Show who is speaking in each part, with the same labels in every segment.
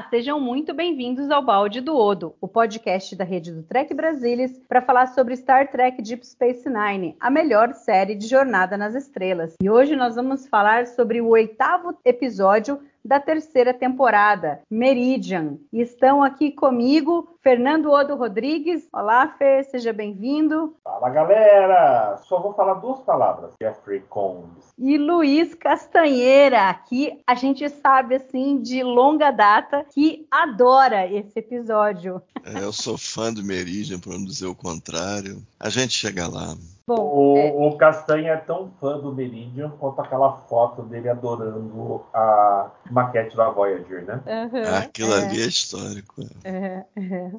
Speaker 1: Olá, sejam muito bem-vindos ao Balde do Odo, o podcast da rede do Trek Brasilis para falar sobre Star Trek Deep Space Nine, a melhor série de Jornada nas Estrelas. E hoje nós vamos falar sobre o oitavo episódio da terceira temporada, Meridian. E estão aqui comigo Fernando Odo Rodrigues. Olá, Fer, seja bem-vindo.
Speaker 2: Fala, galera! Só vou falar duas palavras: Jeffrey Combs.
Speaker 1: E Luiz Castanheira, que a gente sabe, assim, de longa data, que adora esse episódio.
Speaker 3: É, eu sou fã do Meridian, para não dizer o contrário. A gente chega lá.
Speaker 2: Bom, o, é... o Castanha é tão fã do Meridian quanto aquela foto dele adorando a maquete da Voyager, né?
Speaker 3: Uhum, Aquilo é. ali é histórico.
Speaker 1: É, é.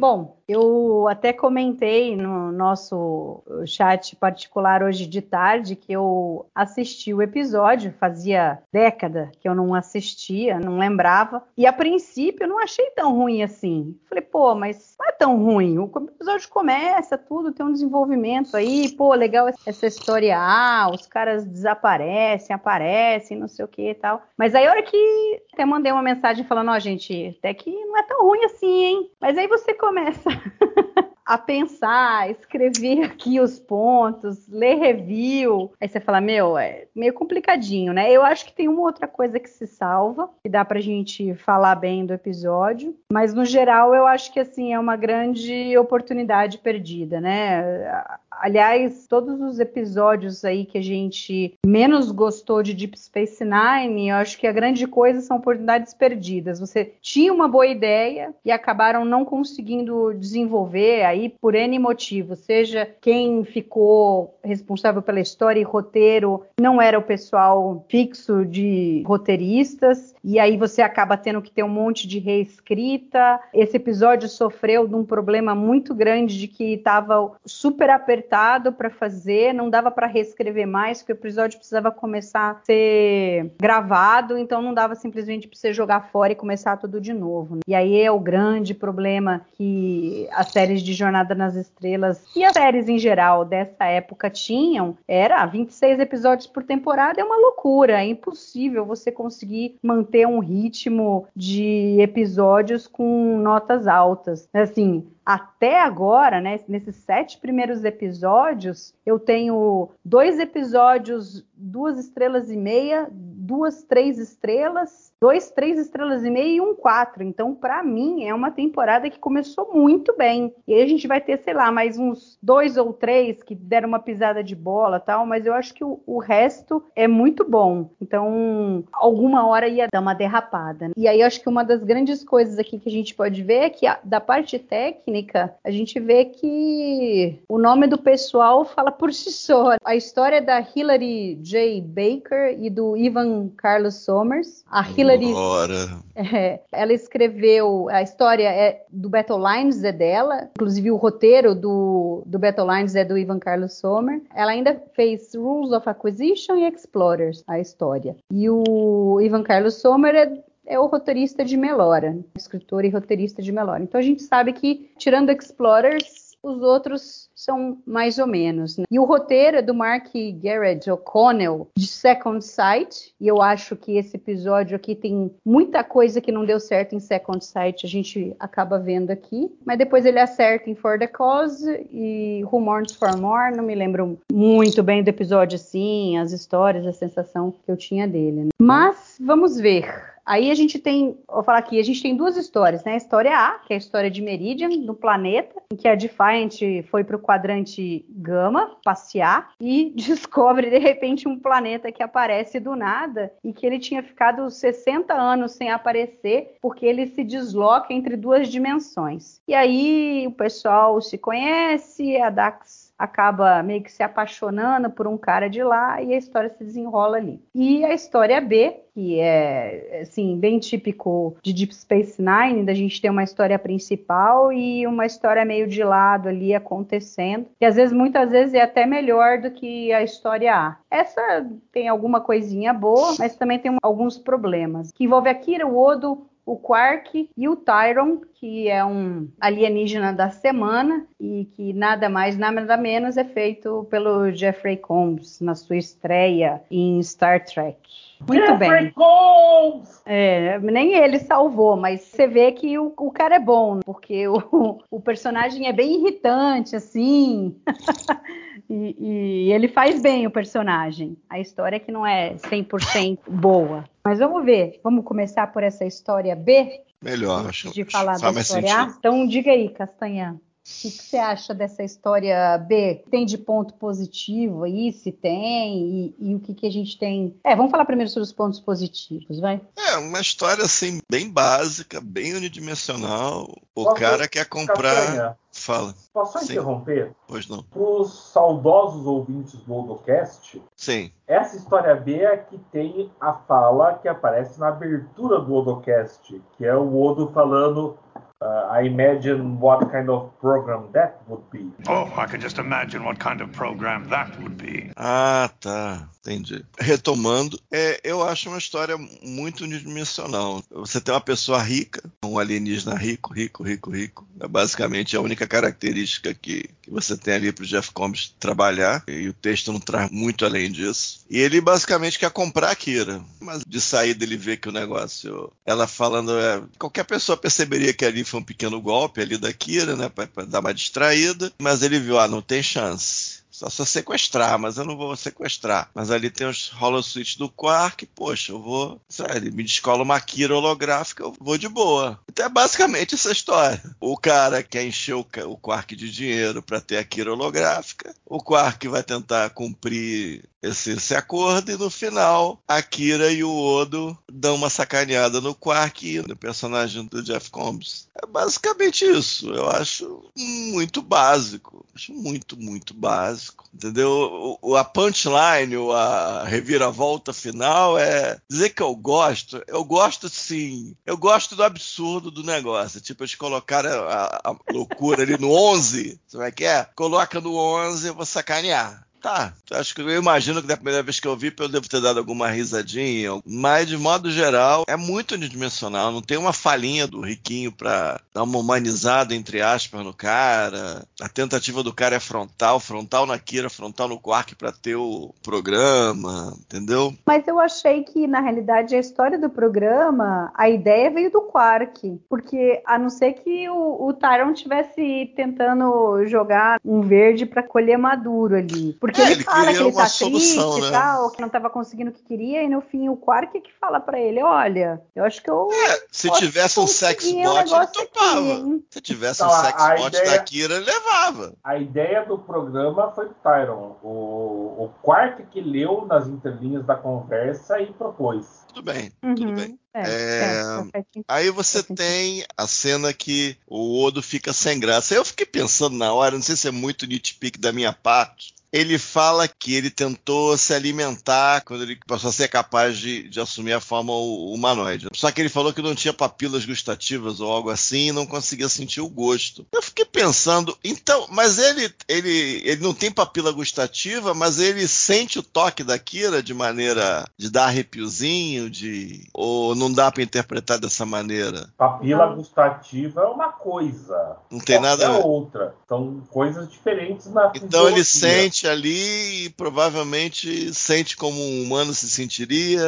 Speaker 1: Bom, eu até comentei no nosso chat particular hoje de tarde que eu assisti o episódio, fazia década que eu não assistia, não lembrava, e a princípio eu não achei tão ruim assim. Falei, pô, mas não é tão ruim. O episódio começa, tudo tem um desenvolvimento aí, pô, legal essa história A, os caras desaparecem, aparecem, não sei o que e tal. Mas aí a hora que até mandei uma mensagem falando, ó, oh, gente, até que não é tão ruim assim, hein? Mas aí você começa a pensar, escrever aqui os pontos, ler review. Aí você fala, meu, é meio complicadinho, né? Eu acho que tem uma outra coisa que se salva, que dá pra gente falar bem do episódio, mas no geral eu acho que assim é uma grande oportunidade perdida, né? Aliás, todos os episódios aí que a gente menos gostou de Deep Space Nine, eu acho que a grande coisa são oportunidades perdidas. Você tinha uma boa ideia e acabaram não conseguindo desenvolver aí por N motivo, seja quem ficou responsável pela história e roteiro não era o pessoal fixo de roteiristas, e aí você acaba tendo que ter um monte de reescrita. Esse episódio sofreu de um problema muito grande de que estava super apertado para fazer, não dava para reescrever mais, porque o episódio precisava começar a ser gravado, então não dava simplesmente para você jogar fora e começar tudo de novo. E aí é o grande problema que as séries de Jornada nas Estrelas e as séries em geral dessa época tinham, era 26 episódios por temporada, é uma loucura, é impossível você conseguir manter um ritmo de episódios com notas altas. Assim, até agora, né, nesses sete primeiros episódios, eu tenho dois episódios, duas estrelas e meia, duas, três estrelas dois, três estrelas e meia e um quatro. Então, para mim, é uma temporada que começou muito bem. E aí a gente vai ter, sei lá, mais uns dois ou três que deram uma pisada de bola tal, mas eu acho que o, o resto é muito bom. Então, alguma hora ia dar uma derrapada. Né? E aí, eu acho que uma das grandes coisas aqui que a gente pode ver é que a, da parte técnica, a gente vê que o nome do pessoal fala por si só. A história da Hilary J. Baker e do Ivan Carlos Somers. A Hilary. É, ela escreveu a história é, do Battle Lines é dela, inclusive o roteiro do, do Battle Lines é do Ivan Carlos Sommer. Ela ainda fez Rules of Acquisition e Explorers, a história. E o Ivan Carlos Sommer é é o roteirista de Melora, escritor e roteirista de Melora. Então a gente sabe que, tirando Explorers, os outros são mais ou menos. Né? E o roteiro é do Mark Garrett O'Connell, de Second Sight, e eu acho que esse episódio aqui tem muita coisa que não deu certo em Second Sight, a gente acaba vendo aqui, mas depois ele acerta em For the Cause e Mourns for More, não me lembro muito bem do episódio assim, as histórias, a sensação que eu tinha dele. Né? Mas vamos ver. Aí a gente tem, vou falar aqui, a gente tem duas histórias, né? A história A, que é a história de Meridian, no planeta, em que a Defiant foi para o quadrante Gama passear e descobre de repente um planeta que aparece do nada e que ele tinha ficado 60 anos sem aparecer porque ele se desloca entre duas dimensões. E aí o pessoal se conhece, a Dax acaba meio que se apaixonando por um cara de lá e a história se desenrola ali. E a história B, que é assim bem típico de Deep Space Nine, da gente ter uma história principal e uma história meio de lado ali acontecendo, que às vezes muitas vezes é até melhor do que a história A. Essa tem alguma coisinha boa, mas também tem alguns problemas. Que envolve a Kira, o Odo, o Quark e o Tyron, que é um alienígena da semana e que nada mais, nada menos é feito pelo Jeffrey Combs na sua estreia em Star Trek. Muito
Speaker 2: Jeffrey
Speaker 1: bem.
Speaker 2: Combs!
Speaker 1: É, nem ele salvou, mas você vê que o, o cara é bom, porque o, o personagem é bem irritante, assim. e, e ele faz bem o personagem. A história é que não é 100% boa. Mas vamos ver. Vamos começar por essa história B?
Speaker 3: Melhor, acho.
Speaker 1: de falar da história A. Então diga aí, Castanha. O que, que você acha dessa história B? Tem de ponto positivo aí, se tem, e, e o que, que a gente tem. É, vamos falar primeiro sobre os pontos positivos, vai?
Speaker 3: É, uma história assim, bem básica, bem unidimensional. O
Speaker 2: Posso-
Speaker 3: cara quer comprar.
Speaker 2: Castanha,
Speaker 3: Fala,
Speaker 2: posso só
Speaker 3: Sim.
Speaker 2: interromper?
Speaker 3: pois não.
Speaker 2: Para os saudosos ouvintes do Odocast,
Speaker 3: Sim.
Speaker 2: essa história B é que tem a fala que aparece na abertura do Odocast, que é o Odo falando uh, I imagine what kind of program that would be.
Speaker 4: Oh, I can just imagine what kind of program that would be.
Speaker 3: Ah, tá. Entendi. Retomando, é, eu acho uma história muito unidimensional. Você tem uma pessoa rica, um alienígena rico, rico, rico, rico. É basicamente a única característica que, que você tem ali para o Jeff Combs trabalhar. E o texto não traz muito além disso. E ele basicamente quer comprar a Kira. Mas de saída ele vê que o negócio. Ela falando. É, qualquer pessoa perceberia que ali foi um pequeno golpe ali da Kira, né? Para dar uma distraída. Mas ele viu, ah, não tem chance. Só se sequestrar, mas eu não vou sequestrar. Mas ali tem os holosuites do Quark, poxa, eu vou. Ele me descola uma Kira holográfica, eu vou de boa. Então é basicamente essa história. O cara quer encher o, o Quark de dinheiro para ter a Kira holográfica. O Quark vai tentar cumprir esse, esse acordo e no final a Kira e o Odo dão uma sacaneada no Quark e no personagem do Jeff Combs. É basicamente isso. Eu acho muito básico. Acho muito, muito básico. Entendeu? O, a punchline, a reviravolta final é dizer que eu gosto. Eu gosto sim. Eu gosto do absurdo do negócio. Tipo, eles colocaram a, a loucura ali no 11. Como é que é? Coloca no 11, eu vou sacanear. Tá, acho que eu imagino que da primeira vez que eu vi, eu devo ter dado alguma risadinha, mas de modo geral é muito unidimensional, não tem uma falinha do riquinho pra dar uma humanizada entre aspas no cara. A tentativa do cara é frontal, frontal na Kira, frontal no Quark pra ter o programa, entendeu?
Speaker 1: Mas eu achei que, na realidade, a história do programa, a ideia veio do Quark. Porque, a não ser que o, o Tyron tivesse tentando jogar um verde para colher maduro ali. Porque
Speaker 3: É,
Speaker 1: ele,
Speaker 3: ele
Speaker 1: fala que
Speaker 3: queria
Speaker 1: ele
Speaker 3: uma
Speaker 1: tá
Speaker 3: solução,
Speaker 1: triste
Speaker 3: né?
Speaker 1: e tal, que não tava conseguindo o que queria, e no fim o Quark é que fala para ele: olha, eu acho que eu.
Speaker 3: Se
Speaker 1: posso
Speaker 3: tivesse um sex
Speaker 1: conseguir um
Speaker 3: bot, ele
Speaker 1: aqui,
Speaker 3: topava.
Speaker 1: hein?
Speaker 3: Se tivesse
Speaker 2: Então,
Speaker 3: um
Speaker 2: a-
Speaker 3: sex
Speaker 2: a
Speaker 3: bot
Speaker 2: ideia-
Speaker 3: da Kira, ele levava.
Speaker 2: A ideia do programa foi do Tyron. O, o Quark que leu nas entrelinhas da conversa e propôs.
Speaker 3: Tudo bem, tudo
Speaker 1: Uhum.
Speaker 3: bem.
Speaker 1: É,
Speaker 3: É,
Speaker 1: é.
Speaker 3: Aí você tem a cena que o Odo fica sem graça. Eu fiquei pensando na hora, não sei se é muito nitpick da minha parte. Ele fala que ele tentou se alimentar quando ele passou a ser capaz de, de assumir a forma hu- humanoide. Só que ele falou que não tinha papilas gustativas ou algo assim e não conseguia sentir o gosto. Eu fiquei pensando, então, mas ele, ele, ele não tem papila gustativa, mas ele sente o toque da Kira de maneira de dar arrepiozinho, de ou não dá pra interpretar dessa maneira.
Speaker 2: Papila
Speaker 1: Não.
Speaker 2: gustativa é uma coisa.
Speaker 3: Não tem nada a ver.
Speaker 2: outra. São coisas diferentes na
Speaker 3: Então ele sente sente ali e provavelmente sente como um humano se sentiria.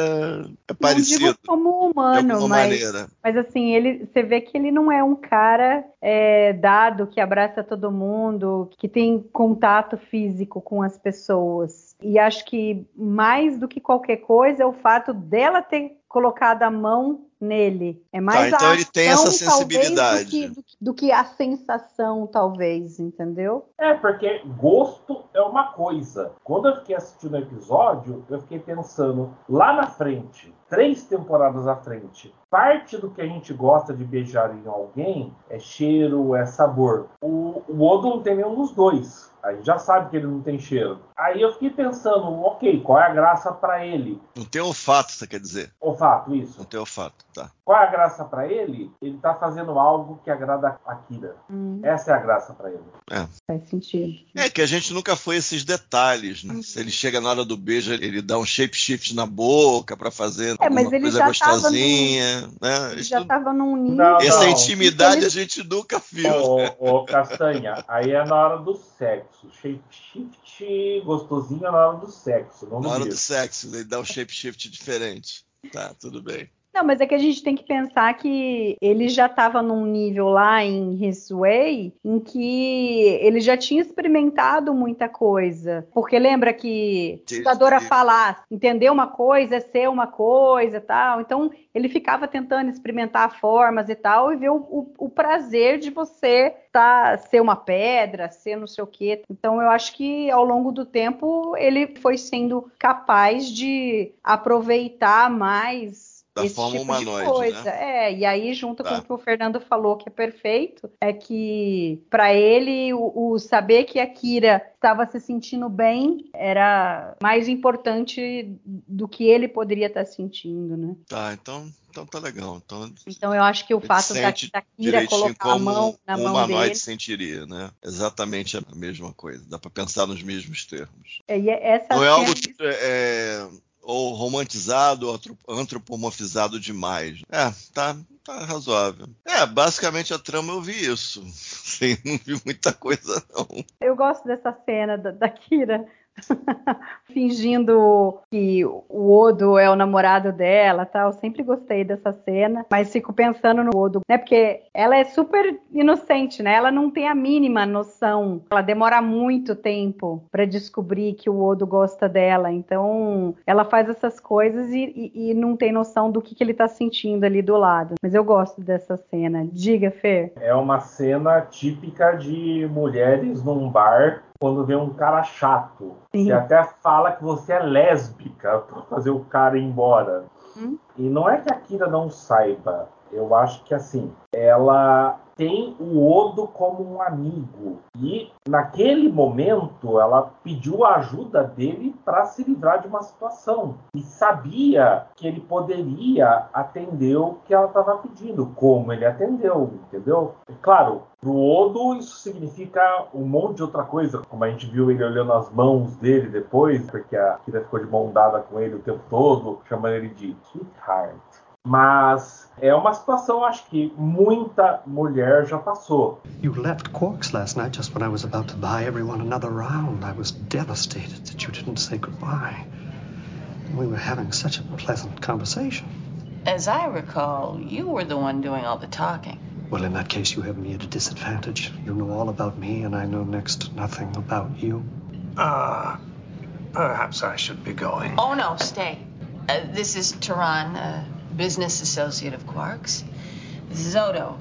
Speaker 3: É parecido.
Speaker 1: Não digo como humano, mas, maneira. mas assim, ele, você vê que ele não é um cara é, dado que abraça todo mundo, que tem contato físico com as pessoas. E acho que mais do que qualquer coisa é o fato dela ter colocado a mão nele. É mais
Speaker 3: tá, então ele tem essa sensibilidade.
Speaker 1: Do que, do que, a sensação, talvez, entendeu?
Speaker 2: É, porque gosto é uma coisa. Quando eu fiquei assistindo o episódio, eu fiquei pensando lá na frente, três temporadas à frente, parte do que a gente gosta de beijar em alguém é cheiro, é sabor. O, o Odo não tem nenhum dos dois. A gente já sabe que ele não tem cheiro. Aí eu fiquei pensando, ok, qual é a graça para ele?
Speaker 3: Não tem olfato, você quer dizer?
Speaker 2: Olfato, isso.
Speaker 3: Não tem olfato, tá.
Speaker 2: Qual é a graça para ele? Ele tá fazendo algo que agrada a Kira. Hum. Essa é a graça para ele.
Speaker 1: É. Faz sentido.
Speaker 3: É que a gente nunca foi esses detalhes, né? Hum. Se ele chega na hora do beijo, ele dá um shape shift na boca para fazer é,
Speaker 1: mas ele já
Speaker 3: gostosinha,
Speaker 1: num...
Speaker 3: né?
Speaker 1: Ele já tava num nível.
Speaker 3: Não, Essa intimidade ele... a gente nunca viu.
Speaker 2: Ô, ô, Castanha, aí é na hora do sexo. Shape shift gostosinho é na hora do sexo.
Speaker 3: na hora do sexo, ele dá um shape shift diferente. Tá, tudo bem.
Speaker 1: Não, mas é que a gente tem que pensar que ele já estava num nível lá em His Way em que ele já tinha experimentado muita coisa. Porque lembra que a estudadora falar, entender uma coisa é ser uma coisa tal. Então ele ficava tentando experimentar formas e tal e ver o, o, o prazer de você tá, ser uma pedra, ser não sei o quê. Então eu acho que ao longo do tempo ele foi sendo capaz de aproveitar mais
Speaker 3: da
Speaker 1: esse
Speaker 3: forma
Speaker 1: tipo
Speaker 3: humanoide,
Speaker 1: de coisa.
Speaker 3: Né?
Speaker 1: É, e aí, junto tá. com o que o Fernando falou, que é perfeito, é que para ele o, o, saber que a Kira estava se sentindo bem era mais importante do que ele poderia estar tá sentindo, né?
Speaker 3: Tá, então, então tá legal. Então,
Speaker 1: então eu acho que o fato da, da Kira colocar a mão na
Speaker 3: um
Speaker 1: mão dele...
Speaker 3: sentiria, né? Exatamente a mesma coisa. Dá para pensar nos mesmos termos.
Speaker 1: É, e essa
Speaker 3: Não é algo... É, ou romantizado ou antropomorfizado demais. É, tá, tá razoável. É, basicamente a trama eu vi isso. Sim, não vi muita coisa, não.
Speaker 1: Eu gosto dessa cena da, da Kira fingindo que o Odo é o namorado dela, tal. Eu sempre gostei dessa cena, mas fico pensando no Odo, né? Porque ela é super inocente, né? Ela não tem a mínima noção. Ela demora muito tempo para descobrir que o Odo gosta dela. Então, ela faz essas coisas e, e, e não tem noção do que, que ele tá sentindo ali do lado. Mas eu gosto dessa cena. Diga, Fer.
Speaker 2: É uma cena típica de mulheres num bar quando vê um cara chato. Sim. Você até fala que você é lésbica para fazer o cara ir embora. Hum? E não é que a Kira não saiba. Eu acho que assim, ela tem o Odo como um amigo. E naquele momento ela pediu a ajuda dele para se livrar de uma situação. E sabia que ele poderia atender o que ela estava pedindo, como ele atendeu, entendeu? E, claro, para o Odo isso significa um monte de outra coisa, como a gente viu ele olhando as mãos dele depois, porque a Kira ficou de mão dada com ele o tempo todo, chamando ele de Sweetheart. Mas é uma situação, acho que muita mulher já passou.
Speaker 5: You left Quarks last night just when I was about to buy everyone another round. I was devastated that you didn't say goodbye. We were having such a pleasant conversation.
Speaker 6: As I recall, you were the one doing all the talking.
Speaker 5: Well, in that case, you have me at a disadvantage. You know all about me, and I know next to nothing about you.
Speaker 4: Ah, uh, perhaps I should be going.
Speaker 6: Oh, no, stay. Uh, this is Tehran. Uh, business associate of Quark's. Odo,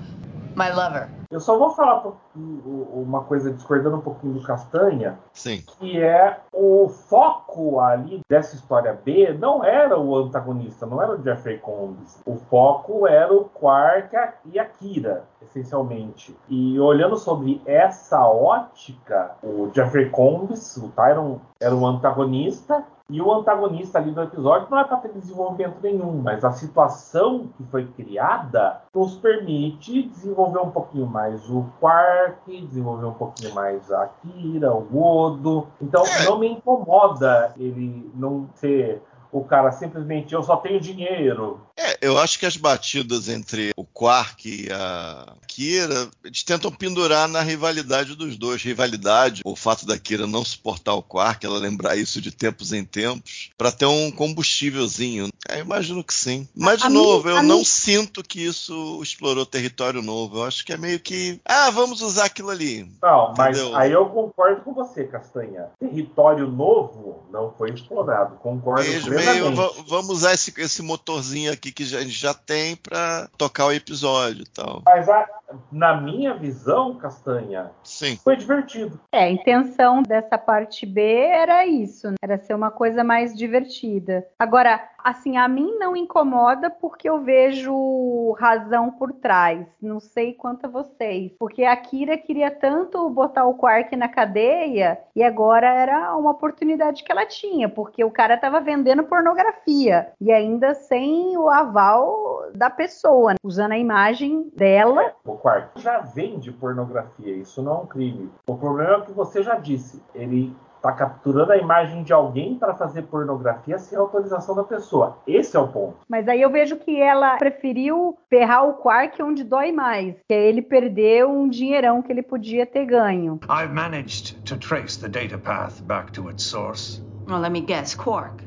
Speaker 6: my lover.
Speaker 2: Eu só vou falar uma coisa discordando um pouquinho do Castanha,
Speaker 3: Sim.
Speaker 2: que é o foco ali dessa história B não era o antagonista, não era o Jeffrey Combs. O foco era o Quark e a Kira, essencialmente. E olhando sobre essa ótica, o Jeffrey Combs, o Tyron, era o antagonista e o antagonista ali do episódio não é para ter desenvolvimento nenhum, mas a situação que foi criada nos permite desenvolver um pouquinho mais o Quark, desenvolver um pouquinho mais a Kira, o Odo. Então é. não me incomoda ele não ser o cara simplesmente eu só tenho dinheiro,
Speaker 3: É, eu acho que as batidas entre o Quark e a Kira, eles tentam pendurar na rivalidade dos dois. Rivalidade, o fato da Kira não suportar o Quark, ela lembrar isso de tempos em tempos, para ter um combustívelzinho. Eu imagino que sim. Mas, de a novo, mim, eu não mim... sinto que isso explorou território novo. Eu acho que é meio que. Ah, vamos usar aquilo ali.
Speaker 2: Não, mas Entendeu? aí eu concordo com você, Castanha. Território novo não foi explorado. Concordo com
Speaker 3: meio, vamos usar esse, esse motorzinho aqui que a gente já tem para tocar o episódio e tal.
Speaker 2: Mas a, na minha visão, Castanha,
Speaker 3: Sim.
Speaker 2: foi divertido.
Speaker 1: É, a intenção dessa parte B era isso, né? era ser uma coisa mais divertida. Agora, assim, a mim não incomoda porque eu vejo razão por trás. Não sei quanto a vocês. Porque a Kira queria tanto botar o Quark na cadeia e agora era uma oportunidade que ela tinha, porque o cara estava vendendo pornografia e ainda sem o aval da pessoa, né? usando a imagem dela. É,
Speaker 2: o Quark já vende pornografia, isso não é um crime. O problema é o que você já disse. Ele está capturando a imagem de alguém para fazer pornografia sem autorização da pessoa. Esse é o ponto.
Speaker 1: Mas aí eu vejo que ela preferiu ferrar o Quark onde dói mais, que é ele perder um dinheirão que ele podia ter ganho. I've managed to trace the data path back to its source.
Speaker 6: Well, let me guess, Quark.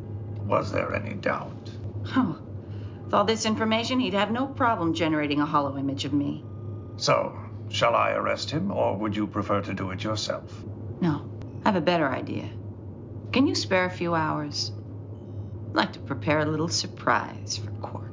Speaker 4: Was there any doubt?
Speaker 6: Huh. With all this information, he'd have no problem generating a hollow image of me.
Speaker 4: So, shall I arrest him, or would you prefer to do it yourself?
Speaker 6: No. I have a better idea. Can you spare a few hours? I'd like to prepare a little surprise for Quark.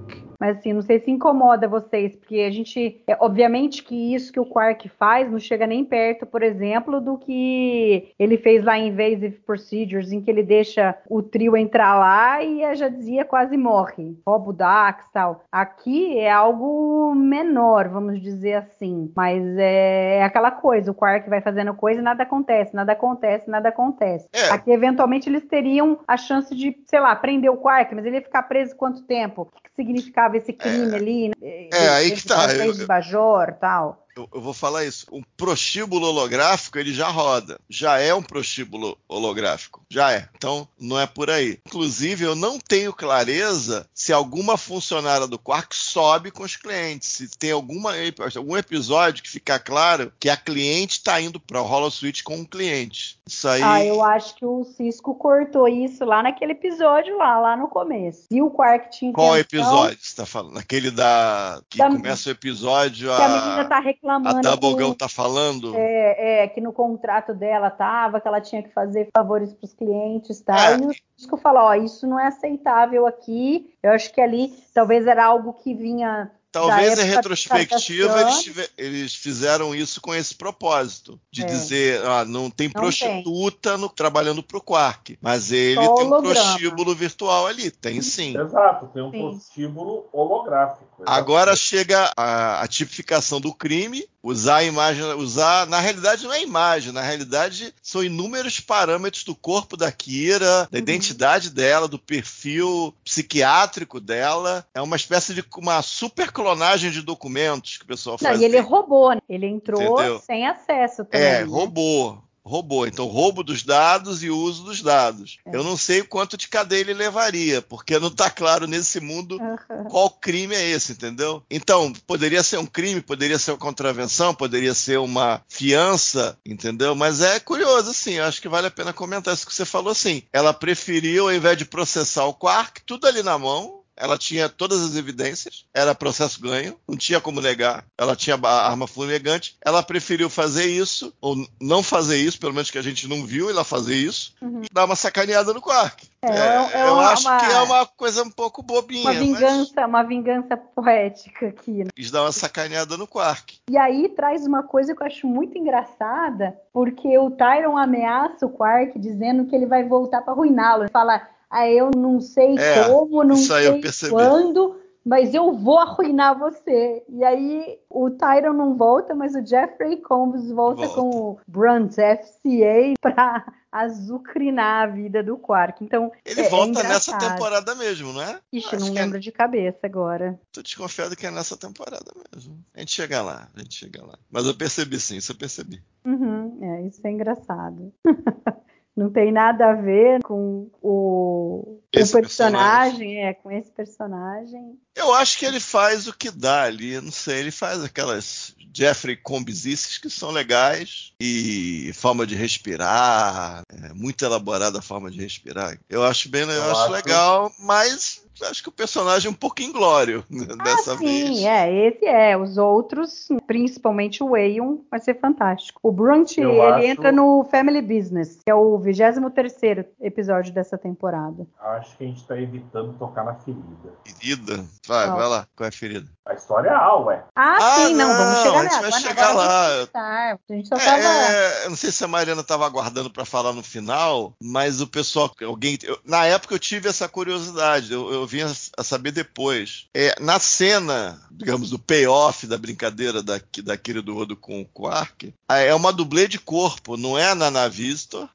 Speaker 1: Mas assim, não sei se incomoda vocês, porque a gente. É, obviamente que isso que o Quark faz não chega nem perto, por exemplo, do que ele fez lá em Invasive Procedures, em que ele deixa o trio entrar lá e a Jadzia quase morre. Rouba o Dax e tal. Aqui é algo menor, vamos dizer assim. Mas é, é aquela coisa: o Quark vai fazendo coisa e nada acontece, nada acontece, nada acontece. É. Aqui, eventualmente, eles teriam a chance de, sei lá, prender o Quark, mas ele ia ficar preso quanto tempo? Significava? esse crime é, ali, né?
Speaker 3: É, aí que tá.
Speaker 1: Bajor tal
Speaker 3: eu, eu, vou falar isso. Um prostíbulo holográfico ele já roda, já é um prostíbulo holográfico, já é. Então não é por aí. Inclusive eu não tenho clareza se alguma funcionária do Quark sobe com os clientes, se tem alguma algum episódio que fica claro que a cliente está indo para o HoloSuite com um cliente. Isso aí.
Speaker 1: Ah, eu acho que o Cisco cortou isso lá naquele episódio lá, lá no começo. E o Quark tinha
Speaker 3: Qual episódio você está falando? Aquele da que da... começa o episódio
Speaker 1: que a, a menina tá reclamando.
Speaker 3: A Doublegão tá falando?
Speaker 1: É, é, que no contrato dela tava, que ela tinha que fazer favores para os clientes tal. É. E o Cisco falou, ó, isso não é aceitável aqui. Eu acho que ali talvez era algo que vinha
Speaker 3: Talvez em retrospectiva eles, eles, fizeram isso com esse propósito de é. dizer, ah, não tem não prostituta tem. No, trabalhando para o Quark, mas ele Só tem holograma. um prostíbulo virtual ali, tem sim.
Speaker 2: Exato, tem um sim. prostíbulo holográfico.
Speaker 3: Exatamente. Agora chega a, a, tipificação do crime, usar a imagem, usar, na realidade não é imagem, na realidade são inúmeros parâmetros do corpo da Kira, da uhum. identidade dela, do perfil psiquiátrico dela, é uma espécie de uma super clonagem de documentos que o pessoal faz.
Speaker 1: Não, e ele roubou, né? ele entrou Entendeu? sem acesso também.
Speaker 3: É, né? roubou roubou. Então, roubo dos dados e uso dos dados. É. Eu não sei quanto de cadeia ele levaria, porque não está claro nesse mundo uhum. qual crime é esse, entendeu? Então, poderia ser um crime, poderia ser uma contravenção, poderia ser uma fiança, entendeu? Mas é curioso, assim, eu acho que vale a pena comentar isso que você falou, assim. Ela preferiu, ao invés de processar o Quark, tudo ali na mão, ela tinha todas as evidências, era processo ganho, não tinha como negar. Ela tinha a arma fumegante. Ela preferiu fazer isso, ou não fazer isso, pelo menos que a gente não viu ela fazer isso, uhum. e dar uma sacaneada no Quark. É, é, é eu uma, acho que é uma coisa um pouco bobinha.
Speaker 1: Uma vingança, mas... uma vingança poética aqui. Né?
Speaker 3: Quis dar uma sacaneada no Quark.
Speaker 1: E aí traz uma coisa que eu acho muito engraçada, porque o Tyron ameaça o Quark dizendo que ele vai voltar para arruiná-lo. Fala Aí eu não sei é, como, não sei quando, mas eu vou arruinar você. E aí o Tyron não volta, mas o Jeffrey Combs volta, volta. com o Brunt FCA para azucrinar a vida do Quark. Então,
Speaker 3: ele é, volta é nessa temporada mesmo, não é?
Speaker 1: Ixi, Acho não lembro é... de cabeça agora.
Speaker 3: Tô desconfiado que é nessa temporada mesmo. A gente chega lá, a gente chega lá. Mas eu percebi sim, isso eu percebi.
Speaker 1: Uhum, é, isso é engraçado. não tem nada a ver com o esse personagem, personagem, é, com esse personagem.
Speaker 3: Eu acho que ele faz o que dá ali, não sei, ele faz aquelas Jeffrey Combsices que são legais e forma de respirar, é, muito elaborada a forma de respirar. Eu acho bem, eu, eu acho, acho legal, mas acho que o personagem é um pouco inglório né, ah, dessa
Speaker 1: sim,
Speaker 3: vez.
Speaker 1: Sim, é, esse é. Os outros, principalmente o Aeon, vai ser fantástico. O Brunt, Eu ele acho... entra no Family Business, que é o 23 episódio dessa temporada.
Speaker 2: Acho que a gente tá evitando tocar na ferida.
Speaker 3: Ferida? Vai, vai lá. Qual é a ferida?
Speaker 2: A história é A, ué.
Speaker 1: Ah, ah sim, não, não, vamos chegar
Speaker 3: a gente vai chegar lá.
Speaker 1: A gente só
Speaker 3: é,
Speaker 1: tava...
Speaker 3: é, eu não sei se a Mariana estava aguardando para falar no final, mas o pessoal, alguém, eu, na época eu tive essa curiosidade. Eu, eu vim a, a saber depois. É, na cena, digamos, do payoff da brincadeira da, daquele do Rodo com o Quark, é uma dublê de corpo, não é a Nana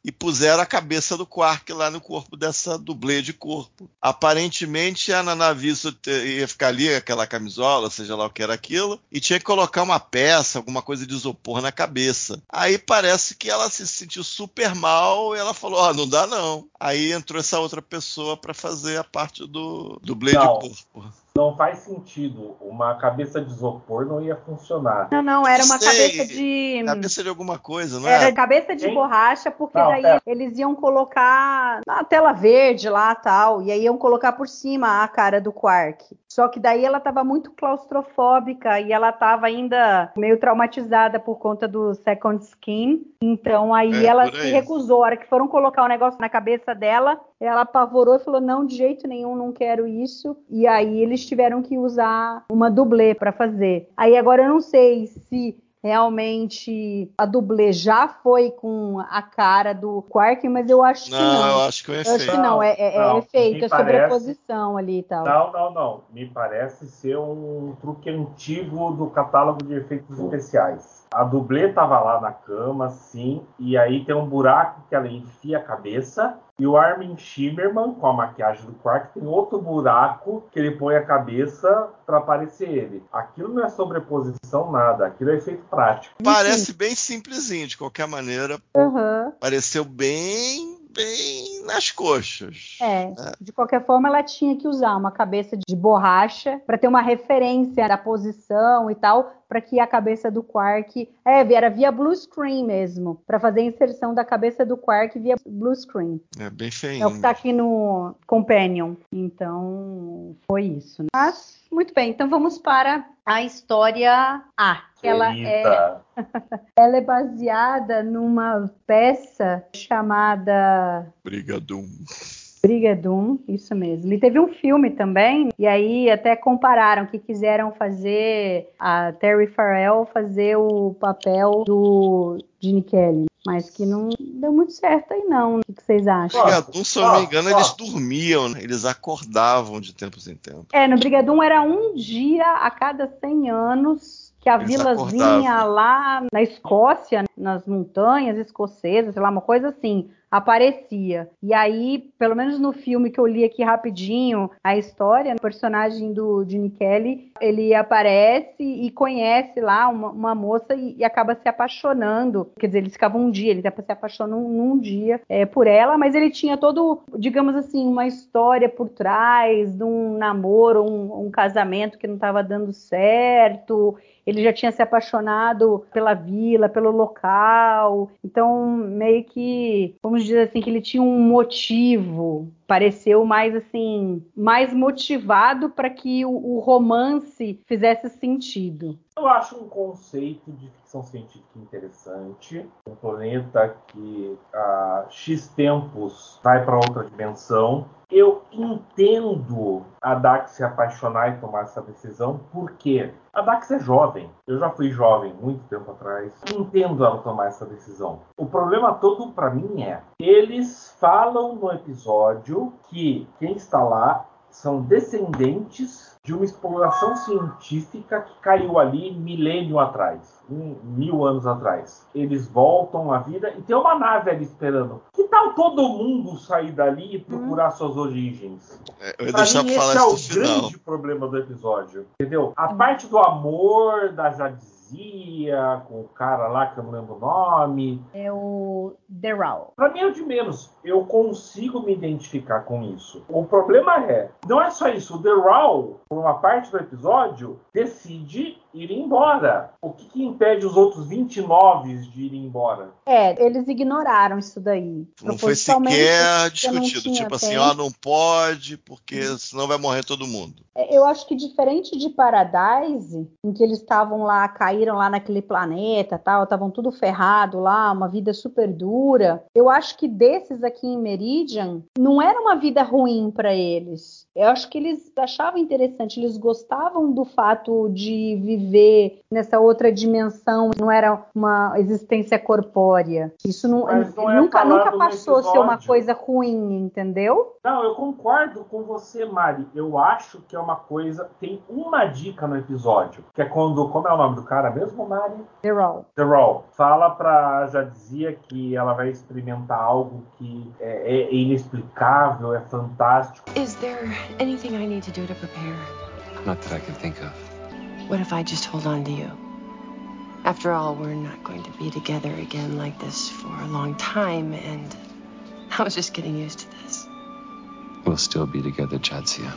Speaker 3: e puseram a cabeça do Quark lá no corpo dessa dublê de corpo. Aparentemente a Nana Visitor ia ficar ali, aquela camisola, seja lá o que era aquilo, e tinha que colocar uma peça, alguma coisa de isopor na cabeça. Aí parece que ela se sentiu super mal e ela falou: Ó, oh, não dá não. Aí entrou essa outra pessoa para fazer a parte do dublê não. de corpo
Speaker 2: não faz sentido. Uma cabeça de isopor não ia funcionar.
Speaker 1: Não, não, era uma Sei. cabeça de.
Speaker 3: Cabeça de alguma coisa, não
Speaker 1: era? Era cabeça de borracha, porque não, daí pera. eles iam colocar na tela verde lá tal, e aí iam colocar por cima a cara do Quark. Só que daí ela estava muito claustrofóbica e ela estava ainda meio traumatizada por conta do second skin. Então aí é, ela se recusou. A hora que foram colocar o negócio na cabeça dela, ela apavorou e falou: não, de jeito nenhum, não quero isso. E aí eles tiveram que usar uma dublê para fazer. Aí agora eu não sei se realmente a dublê já foi com a cara do Quark, mas eu acho
Speaker 3: não,
Speaker 1: que não.
Speaker 3: Eu acho que é efeito.
Speaker 1: acho que não, é, é, não, é efeito, é sobreposição parece... ali e tal.
Speaker 2: Não, não, não. Me parece ser um truque antigo do catálogo de efeitos especiais. A dublê tava lá na cama, sim, e aí tem um buraco que ela enfia a cabeça. E o Armin Shimmerman, com a maquiagem do Quark, tem outro buraco que ele põe a cabeça para aparecer ele. Aquilo não é sobreposição, nada. Aquilo é efeito prático.
Speaker 3: Parece bem simplesinho, de qualquer maneira.
Speaker 1: Uhum.
Speaker 3: Pareceu bem bem nas coxas.
Speaker 1: É, né? de qualquer forma ela tinha que usar uma cabeça de borracha para ter uma referência da posição e tal, para que a cabeça do Quark, é, era via blue screen mesmo, para fazer a inserção da cabeça do Quark via blue screen.
Speaker 3: É bem feio.
Speaker 1: É o que tá aqui no Companion. Então, foi isso. Mas muito bem, então vamos para a história A. Ela é, ela é baseada numa peça chamada
Speaker 3: Brigadum.
Speaker 1: Brigadum, isso mesmo. E teve um filme também, e aí até compararam que quiseram fazer a Terry Farrell fazer o papel do Gene Kelly, mas que não deu muito certo aí não. O que vocês acham?
Speaker 3: Brigadum, se eu não me engano, eles dormiam, né? eles acordavam de tempos em tempos.
Speaker 1: É, no Brigadum era um dia a cada 100 anos que a eles vilazinha acordavam. lá na Escócia, nas montanhas escocesas, sei lá, uma coisa assim, aparecia. E aí, pelo menos no filme que eu li aqui rapidinho, a história, o personagem do Gene Kelly, ele aparece e conhece lá uma, uma moça e, e, acaba se apaixonando. Quer dizer, eles ficavam um dia, ele se apaixonou num, num dia é, por ela, mas ele tinha todo, digamos assim, uma história por trás de um namoro, um, um casamento que não estava dando certo ele já tinha se apaixonado pela vila, pelo local. Então, meio que, vamos dizer assim, que ele tinha um motivo pareceu mais assim, mais motivado para que o, o, romance fizesse sentido.
Speaker 2: Eu acho um conceito de ficção científica interessante. Um planeta que a X tempos vai para outra dimensão. Eu entendo a Dax se apaixonar e tomar essa decisão, porque a Dax é jovem. Eu já fui jovem muito tempo atrás. Entendo ela tomar essa decisão. O problema todo para mim é eles falam no episódio que quem está lá são descendentes de uma exploração científica que caiu ali milênio atrás. Mil anos atrás. Eles voltam à vida e tem uma nave ali esperando. Que tal todo mundo sair dali e procurar hum. suas origens?
Speaker 3: É, eu pra mim, esse é
Speaker 2: o grande problema do episódio. Entendeu? A hum. parte do amor da Jadizia com o cara lá que eu não lembro o nome.
Speaker 1: É o Deral.
Speaker 2: Pra mim é o de menos. Eu consigo me identificar com isso. O problema é, não é só isso. O Deral, por uma parte do episódio, decide ir embora. O que, que, impede os outros 29 de ir embora?
Speaker 1: É, eles ignoraram isso daí.
Speaker 3: Não foi sequer discutido. Tipo assim, ó, não pode, porque senão vai morrer todo mundo.
Speaker 1: É, eu acho que diferente de Paradise, em que eles estavam lá, caíram lá naquele planeta, tal, estavam tudo ferrado lá, uma vida super dura. Eu acho que desses aqui em Meridian, não era uma vida ruim para eles. Eu acho que eles achavam interessante, eles gostavam do fato de viver nessa outra dimensão, não era uma existência corpórea. Isso não, não é nunca, nunca passou a ser uma coisa ruim, entendeu?
Speaker 2: Não, eu concordo com você, Mari. Eu acho que é uma coisa. Tem uma dica no episódio, que é quando. Como é o nome do cara mesmo, Mari?
Speaker 1: The Raw.
Speaker 2: The Raw. Fala pra Jadzia que ela vai experimentar algo que é, é inexplicável, é fantástico.
Speaker 7: Is there anything I need to do to prepare?
Speaker 8: Not that I can think of.
Speaker 7: What if I just hold on to you? After all, we're not going to be together again like this for a long time, and I was just getting used to this.
Speaker 8: We'll still be together, Jadzia.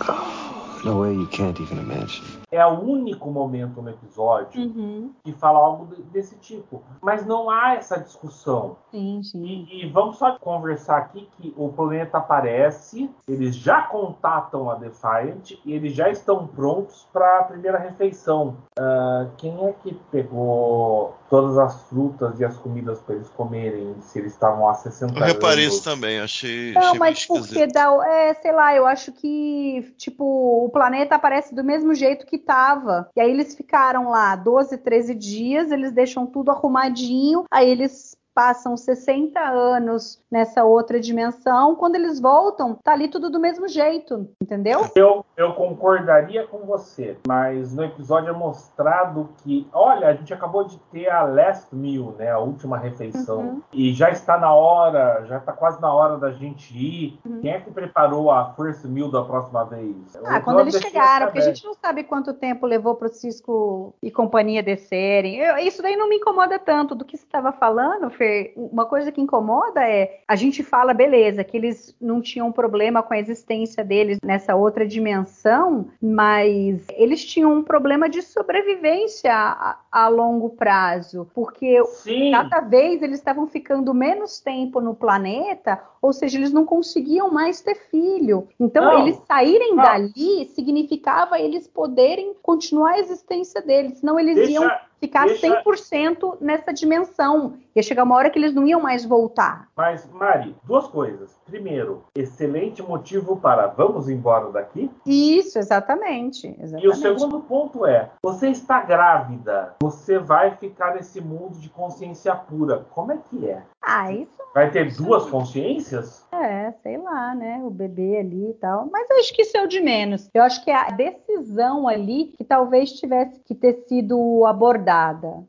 Speaker 8: Oh, no way you can't even imagine.
Speaker 2: É o único momento no episódio uhum. que fala algo desse tipo. Mas não há essa discussão.
Speaker 1: Sim, sim.
Speaker 2: E, e, vamos só conversar aqui que o planeta aparece, eles já contatam a Defiant e eles já estão prontos para a primeira refeição. Uh, quem é que pegou todas as frutas e as comidas para eles comerem se eles estavam há 60 anos?
Speaker 3: Eu reparei isso também, achei.
Speaker 1: Não,
Speaker 3: achei
Speaker 1: mas porque dá. É, sei lá, eu acho que, tipo, o planeta aparece do mesmo jeito que estava. E aí eles ficaram lá 12, 13 dias, eles deixam tudo arrumadinho, aí eles passam 60 anos nessa outra dimensão, quando eles voltam, tá ali tudo do mesmo jeito, entendeu?
Speaker 2: Eu, eu concordaria com você, mas no episódio é mostrado que, olha, a gente acabou de ter a last meal, né, a última refeição, uhum. e já está na hora, já está quase na hora da gente ir. Uhum. Quem é que preparou a first meal da próxima vez?
Speaker 1: Ah, quando eles chegaram, porque a gente não sabe quanto tempo levou para o Cisco e companhia descerem. Eu, isso daí não me incomoda tanto do que você estava falando, Fer. Uma coisa que incomoda é a gente fala, beleza, que eles não tinham problema com a existência deles nessa outra dimensão, mas eles tinham um problema de sobrevivência a, a longo prazo, porque Sim. cada vez eles estavam ficando menos tempo no planeta, ou seja, eles não conseguiam mais ter filho. Então, não. eles saírem não. dali significava eles poderem continuar a existência deles, senão eles Deixa... iam ficar Deixa... 100% nessa dimensão. Ia chegar uma hora que eles não iam mais voltar.
Speaker 2: Mas, Mari, duas coisas. Primeiro, excelente motivo para vamos embora daqui.
Speaker 1: Isso, exatamente, exatamente.
Speaker 2: E o segundo ponto é: você está grávida, você vai ficar nesse mundo de consciência pura. Como é que é?
Speaker 1: Ah, isso.
Speaker 2: Vai ter duas consciências?
Speaker 1: É, sei lá, né? O bebê ali e tal. Mas eu acho que isso é o de menos. Eu acho que é a decisão ali que talvez tivesse que ter sido abordada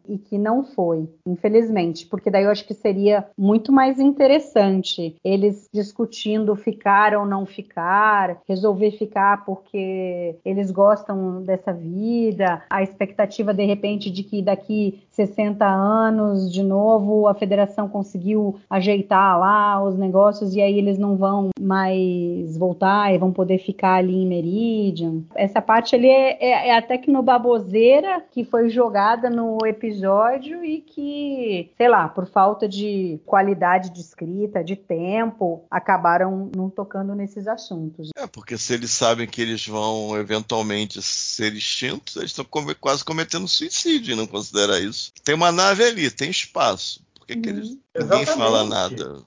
Speaker 1: e que não foi, infelizmente. Porque daí eu acho que seria muito mais interessante eles discutindo ficar ou não ficar, resolver ficar porque eles gostam dessa vida, a expectativa de repente de que daqui 60 anos de novo a federação conseguiu ajeitar lá os negócios e aí eles não vão mais voltar e vão poder ficar ali em Meridian. Essa parte ali é, é, é a tecnobaboseira que foi jogada no episódio e que, sei lá, por falta de qualidade de escrita, de tempo, acabaram não tocando nesses assuntos.
Speaker 3: É, porque se eles sabem que eles vão eventualmente ser extintos, eles estão quase cometendo suicídio e não considera isso. Tem uma nave ali, tem espaço. Por que, uhum. que eles, ninguém fala nada?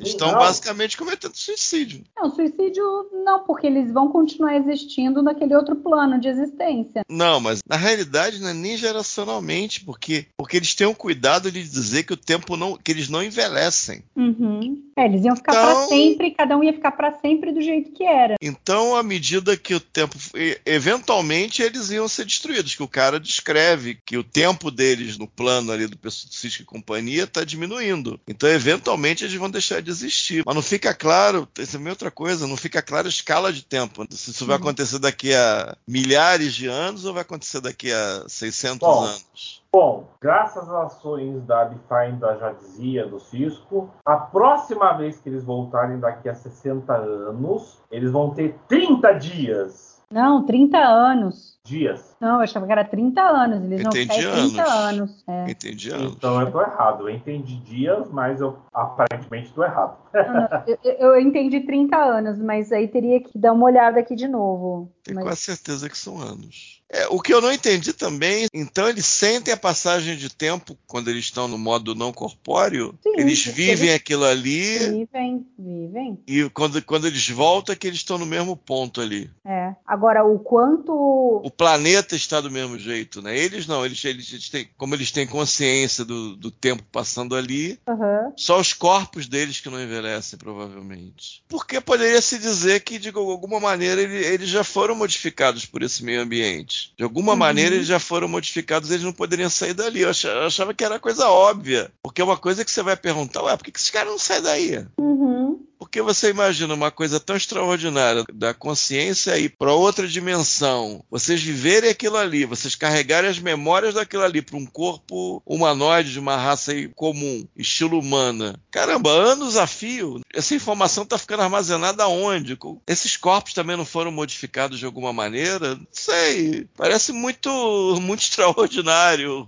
Speaker 3: Estão basicamente cometendo suicídio.
Speaker 1: Não, suicídio não, porque eles vão continuar existindo naquele outro plano de existência.
Speaker 3: Não, mas na realidade não é nem geracionalmente, porque, porque eles têm o cuidado de dizer que o tempo não. que eles não envelhecem.
Speaker 1: Uhum. É, eles iam ficar então, para sempre, cada um ia ficar para sempre do jeito que era.
Speaker 3: Então, à medida que o tempo. Eventualmente eles iam ser destruídos, que o cara descreve que o tempo deles no plano ali do Cisco e companhia está diminuindo. Então, eventualmente, eles vão deixar de existir. Mas não fica claro, essa é outra coisa, não fica clara a escala de tempo. Se isso vai uhum. acontecer daqui a milhares de anos ou vai acontecer daqui a 600 Bom, anos.
Speaker 2: Bom, graças às ações da Define da Jadzia, do Cisco, a próxima vez que eles voltarem daqui a 60 anos, eles vão ter 30 dias.
Speaker 1: Não, 30 anos.
Speaker 2: Dias.
Speaker 1: Não, eu achava que era 30 anos. Eles
Speaker 3: não
Speaker 1: entendi
Speaker 3: ficar 30
Speaker 1: anos. anos.
Speaker 3: É. Entendi anos.
Speaker 2: Então eu tô errado. Eu entendi dias, mas eu aparentemente tô errado.
Speaker 1: Não, não, eu, eu, entendi 30 anos, mas aí teria que dar uma olhada aqui de novo.
Speaker 3: Tenho
Speaker 1: mas...
Speaker 3: quase certeza que são anos. É, o que eu não entendi também, então eles sentem a passagem de tempo quando eles estão no modo não corpóreo? Sim, eles vivem eles aquilo ali.
Speaker 1: Vivem, vivem.
Speaker 3: E quando, quando eles voltam é que eles estão no mesmo ponto ali.
Speaker 1: É. Agora, o quanto.
Speaker 3: O planeta está do mesmo jeito, né? Eles não, eles, eles, eles têm, como eles têm consciência do, do tempo passando ali,
Speaker 1: uhum.
Speaker 3: só os corpos deles que não envelhecem, provavelmente. Porque poderia se dizer que, de alguma maneira, ele, eles já foram modificados por esse meio ambiente. De alguma uhum. maneira eles já foram modificados, eles não poderiam sair dali. Eu achava que era coisa óbvia. Porque é uma coisa que você vai perguntar, ué, por que, que esses caras não saem daí?
Speaker 1: Uhum.
Speaker 3: Porque você imagina uma coisa tão extraordinária da consciência ir para outra dimensão, vocês viverem aquilo ali, vocês carregarem as memórias daquilo ali para um corpo humanoide de uma raça comum, estilo humana. Caramba, anos a fio, essa informação está ficando armazenada onde? Esses corpos também não foram modificados de alguma maneira? Não sei. Parece muito, muito extraordinário.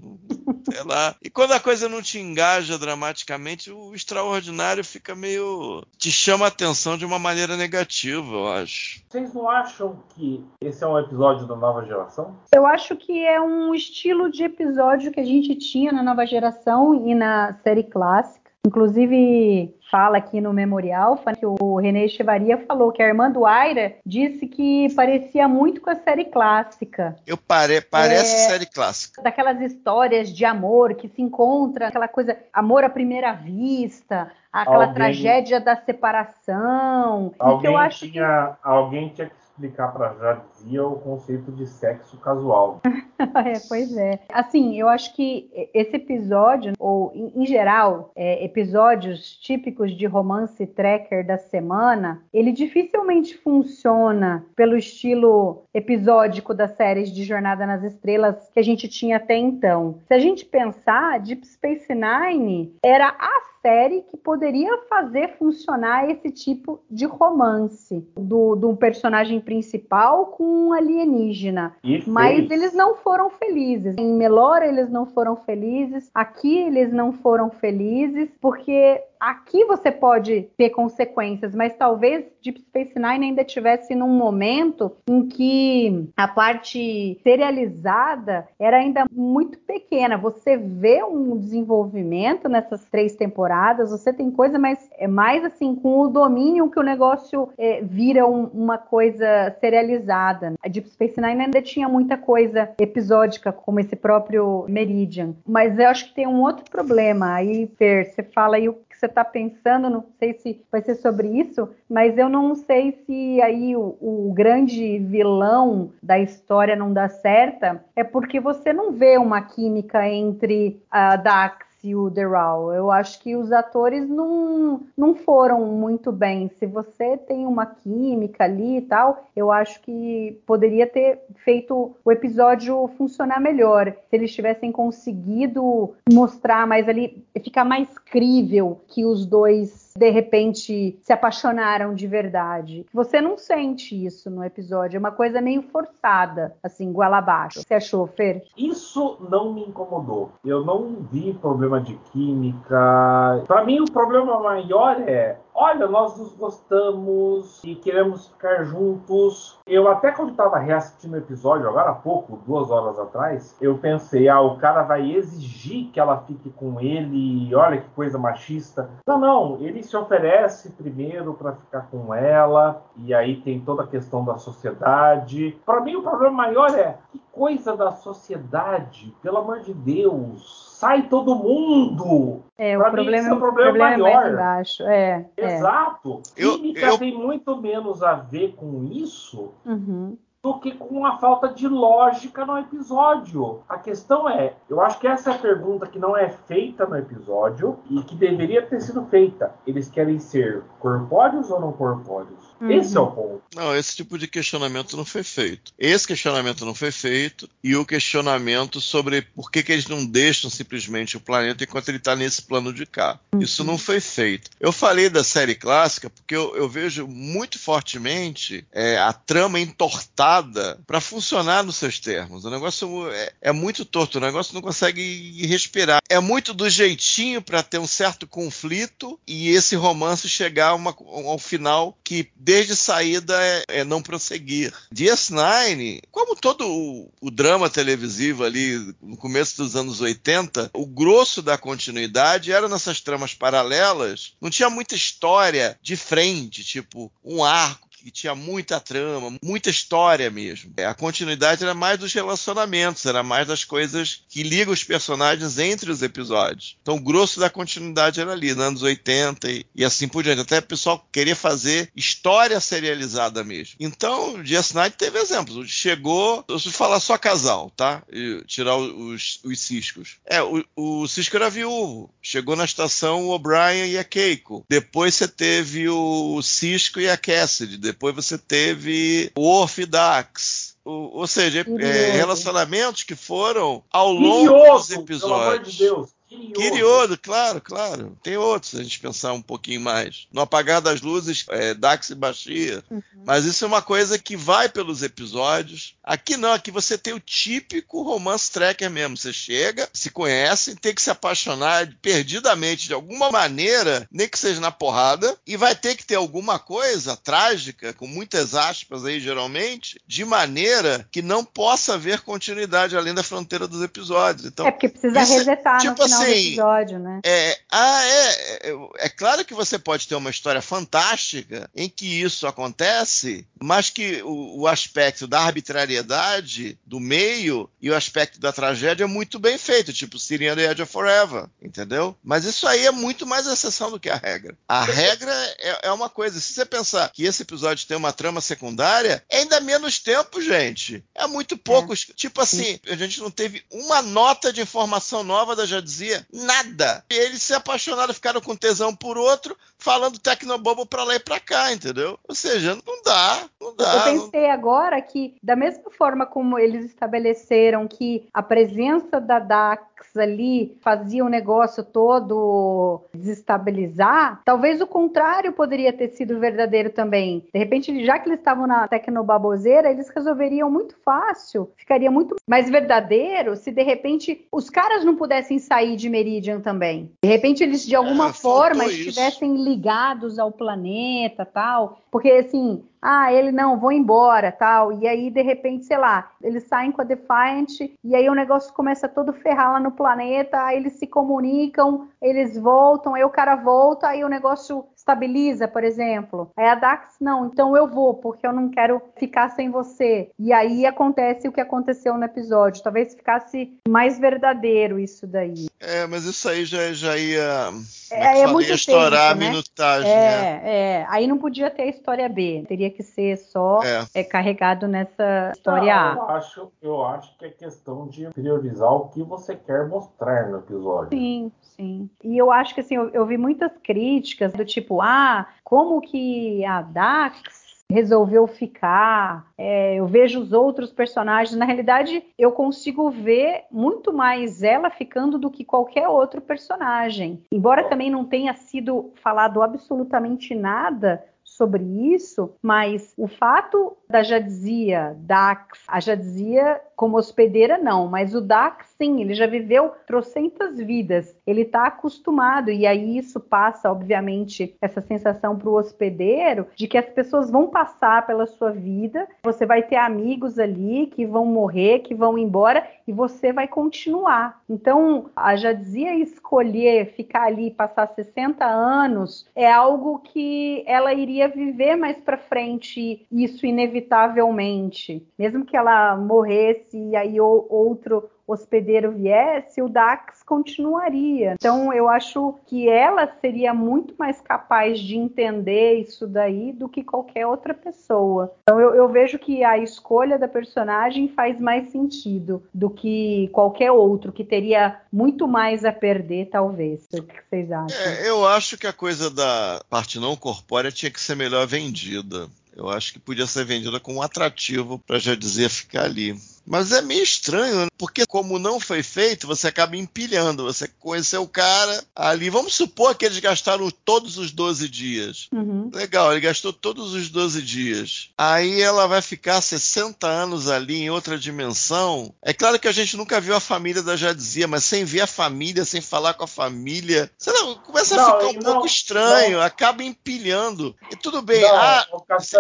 Speaker 3: Sei lá. E quando a coisa não te engaja dramaticamente, o extraordinário fica meio. te chama a atenção de uma maneira negativa, eu acho.
Speaker 2: Vocês não acham que esse é um episódio da nova geração?
Speaker 1: Eu acho que é um estilo de episódio que a gente tinha na nova geração e na série clássica. Inclusive, fala aqui no memorial que o René Echevaria falou que a irmã do Aira disse que parecia muito com a série clássica.
Speaker 3: Eu pare, parece é, série clássica.
Speaker 1: Daquelas histórias de amor que se encontra, aquela coisa, amor à primeira vista, aquela alguém, tragédia da separação.
Speaker 2: Alguém,
Speaker 1: que eu acho
Speaker 2: tinha, que... alguém tinha que explicar para Jadzia o conceito de sexo casual.
Speaker 1: é, pois é. Assim, eu acho que esse episódio, ou em, geral, é, episódios típicos de romance tracker da semana, ele dificilmente funciona pelo estilo episódico das séries de Jornada nas Estrelas que a gente tinha até então. Se a gente pensar, Deep Space Nine era a série que poderia fazer funcionar esse tipo de romance do, do personagem principal com um alienígena. Mas eles não foram felizes. Em Melora eles não foram felizes. Aqui eles não foram felizes porque aqui você pode ter consequências, mas talvez Deep Space Nine ainda tivesse num momento em que a parte serializada era ainda muito pequena. Você vê um desenvolvimento nessas três temporadas, você tem coisa, mas é mais assim com o domínio que o negócio é, vira um, uma coisa serializada. A Deep Space Nine ainda tinha muita coisa episódica, como esse próprio Meridian. Mas eu acho que tem um outro problema aí, Fer, você fala aí o que você está pensando, não sei se vai ser sobre isso, mas eu não sei se aí o, o grande vilão da história não dá certa, é porque você não vê uma química entre a Dax e o The Raw. Eu acho que os atores não, não foram muito bem. Se você tem uma química ali e tal, eu acho que poderia ter feito o episódio funcionar melhor. Se eles tivessem conseguido mostrar mais ali, ficar mais crível que os dois de repente se apaixonaram de verdade. Você não sente isso no episódio, é uma coisa meio forçada, assim, goela abaixo. Você achou, Fer?
Speaker 2: Isso não me incomodou. Eu não vi problema de química. Para mim, o problema maior é olha, nós nos gostamos e queremos ficar juntos. Eu até quando estava reassistindo o episódio, agora há pouco, duas horas atrás, eu pensei, ah, o cara vai exigir que ela fique com ele, olha que coisa machista. Não, não, ele se oferece primeiro para ficar com ela, e aí tem toda a questão da sociedade. Para mim, o problema maior é que coisa da sociedade, pelo amor de Deus sai todo mundo.
Speaker 1: É, o problema, mim, é o problema, problema maior. É embaixo. É,
Speaker 2: é. Exato. Eu, Química eu... tem muito menos a ver com isso
Speaker 1: uhum
Speaker 2: do que com a falta de lógica no episódio. A questão é, eu acho que essa é a pergunta que não é feita no episódio e que deveria ter sido feita. Eles querem ser corpóreos ou não corpóreos? Uhum. Esse é o ponto.
Speaker 3: Não, esse tipo de questionamento não foi feito. Esse questionamento não foi feito e o questionamento sobre por que, que eles não deixam simplesmente o planeta enquanto ele está nesse plano de cá. Uhum. Isso não foi feito. Eu falei da série clássica porque eu, eu vejo muito fortemente é, a trama entortada para funcionar nos seus termos. O negócio é, é, muito torto, o negócio não consegue respirar. É muito do jeitinho para ter um certo conflito e esse romance chegar uma, ao final que desde saída é, é não prosseguir. DS9, como todo o, o, drama televisivo ali no começo dos anos 80, o grosso da continuidade era nessas tramas paralelas, não tinha muita história de frente, tipo um arco que tinha muita trama, muita história mesmo. É, a continuidade era mais dos relacionamentos, era mais das coisas que ligam os personagens entre os episódios. Então o grosso da continuidade era ali, nos anos 80 e, e assim por diante. Até o pessoal queria fazer história serializada mesmo. Então, o DS Night teve exemplos. Chegou, eu falar só casal, tá? E tirar os, os ciscos. É, o, o Cisco era viúvo. Chegou na estação o O'Brien e a Keiko. Depois você teve o Cisco e a Cassidy depois você teve o Orfidax. Ou, ou seja, é, relacionamentos que foram ao longo dos episódios. Pelo amor de Deus. Kiriodo, claro, claro. Tem outros, se a gente pensar um pouquinho mais. No apagar das luzes, é, Dax e Bashir. Uhum. Mas isso é uma coisa que vai pelos episódios. Aqui não, aqui você tem o típico romance tracker mesmo. Você chega, se conhece, tem que se apaixonar perdidamente de alguma maneira, nem que seja na porrada, e vai ter que ter alguma coisa trágica, com muitas aspas aí, geralmente, de maneira que não possa haver continuidade além da fronteira dos episódios. Então,
Speaker 1: é porque precisa isso, resetar tipo no final assim, episódio, né?
Speaker 3: É, ah, é, é, é. claro que você pode ter uma história fantástica em que isso acontece, mas que o, o aspecto da arbitrariedade do meio e o aspecto da tragédia é muito bem feito, tipo Syrian the Edge of Forever, entendeu? Mas isso aí é muito mais exceção do que a regra. A regra é, é uma coisa. Se você pensar que esse episódio tem uma trama secundária, é ainda menos tempo, gente. É muito pouco. É. Tipo assim, a gente não teve uma nota de informação nova da Jadzia nada. E eles se apaixonaram, ficaram com tesão por outro, falando tecnobobo pra lá e pra cá, entendeu? Ou seja, não dá, não dá.
Speaker 1: Eu pensei não... agora que, da mesma forma como eles estabeleceram que a presença da DAC ali fazia o negócio todo desestabilizar, talvez o contrário poderia ter sido verdadeiro também. De repente, já que eles estavam na tecnobaboseira, eles resolveriam muito fácil, ficaria muito mais verdadeiro se de repente os caras não pudessem sair de Meridian também. De repente, eles de alguma é, forma estivessem isso. ligados ao planeta tal, porque assim, ah, ele não, vou embora, tal. E aí, de repente, sei lá, eles saem com a Defiant e aí o negócio começa todo ferrar lá no planeta, aí eles se comunicam, eles voltam, aí o cara volta, aí o negócio estabiliza, por exemplo. Aí a Dax, não, então eu vou, porque eu não quero ficar sem você. E aí acontece o que aconteceu no episódio. Talvez ficasse mais verdadeiro isso daí.
Speaker 3: É, mas isso aí já, já ia. É, é, é muito estourar tempo, a né? minutagem.
Speaker 1: É, né? é. Aí não podia ter a história B. Teria que ser só é. é carregado nessa história não,
Speaker 2: A. Eu acho, eu acho que é questão de priorizar o que você quer mostrar no episódio.
Speaker 1: Sim, sim. E eu acho que assim, eu, eu vi muitas críticas do tipo, ah, como que a Dax resolveu ficar. É, eu vejo os outros personagens. Na realidade, eu consigo ver muito mais ela ficando do que qualquer outro personagem. Embora também não tenha sido falado absolutamente nada sobre isso, mas o fato da Jadzia, Dax, a Jadzia como hospedeira não, mas o Dax sim, ele já viveu trocentas vidas, ele está acostumado, e aí isso passa, obviamente, essa sensação para o hospedeiro de que as pessoas vão passar pela sua vida, você vai ter amigos ali que vão morrer, que vão embora, e você vai continuar. Então, a Jadzia escolher ficar ali, passar 60 anos, é algo que ela iria viver mais para frente, isso inevitavelmente. Mesmo que ela morresse e aí outro hospedeiro viesse, o Dax continuaria. Então, eu acho que ela seria muito mais capaz de entender isso daí do que qualquer outra pessoa. Então, eu, eu vejo que a escolha da personagem faz mais sentido do que qualquer outro, que teria muito mais a perder, talvez. O que vocês acham?
Speaker 3: É, eu acho que a coisa da parte não corpórea tinha que ser melhor vendida. Eu acho que podia ser vendida como um atrativo para já dizer ficar ali. Mas é meio estranho, né? porque como não foi feito, você acaba empilhando. Você conheceu o cara ali. Vamos supor que eles gastaram todos os 12 dias.
Speaker 1: Uhum.
Speaker 3: Legal, ele gastou todos os 12 dias. Aí ela vai ficar 60 anos ali em outra dimensão. É claro que a gente nunca viu a família da Jadzia, mas sem ver a família, sem falar com a família, sei lá, começa a não, ficar um não, pouco estranho, não. acaba empilhando. E tudo bem, ah,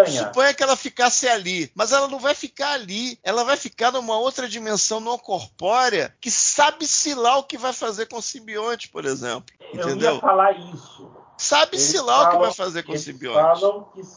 Speaker 3: suponha que ela ficasse ali, mas ela não vai ficar ali, ela vai ficar numa outra dimensão não corpórea que sabe-se lá o que vai fazer com o simbionte, por exemplo. Entendeu?
Speaker 2: Eu ia falar isso.
Speaker 3: Sabe-se lá falam, o que vai fazer com o simbionte.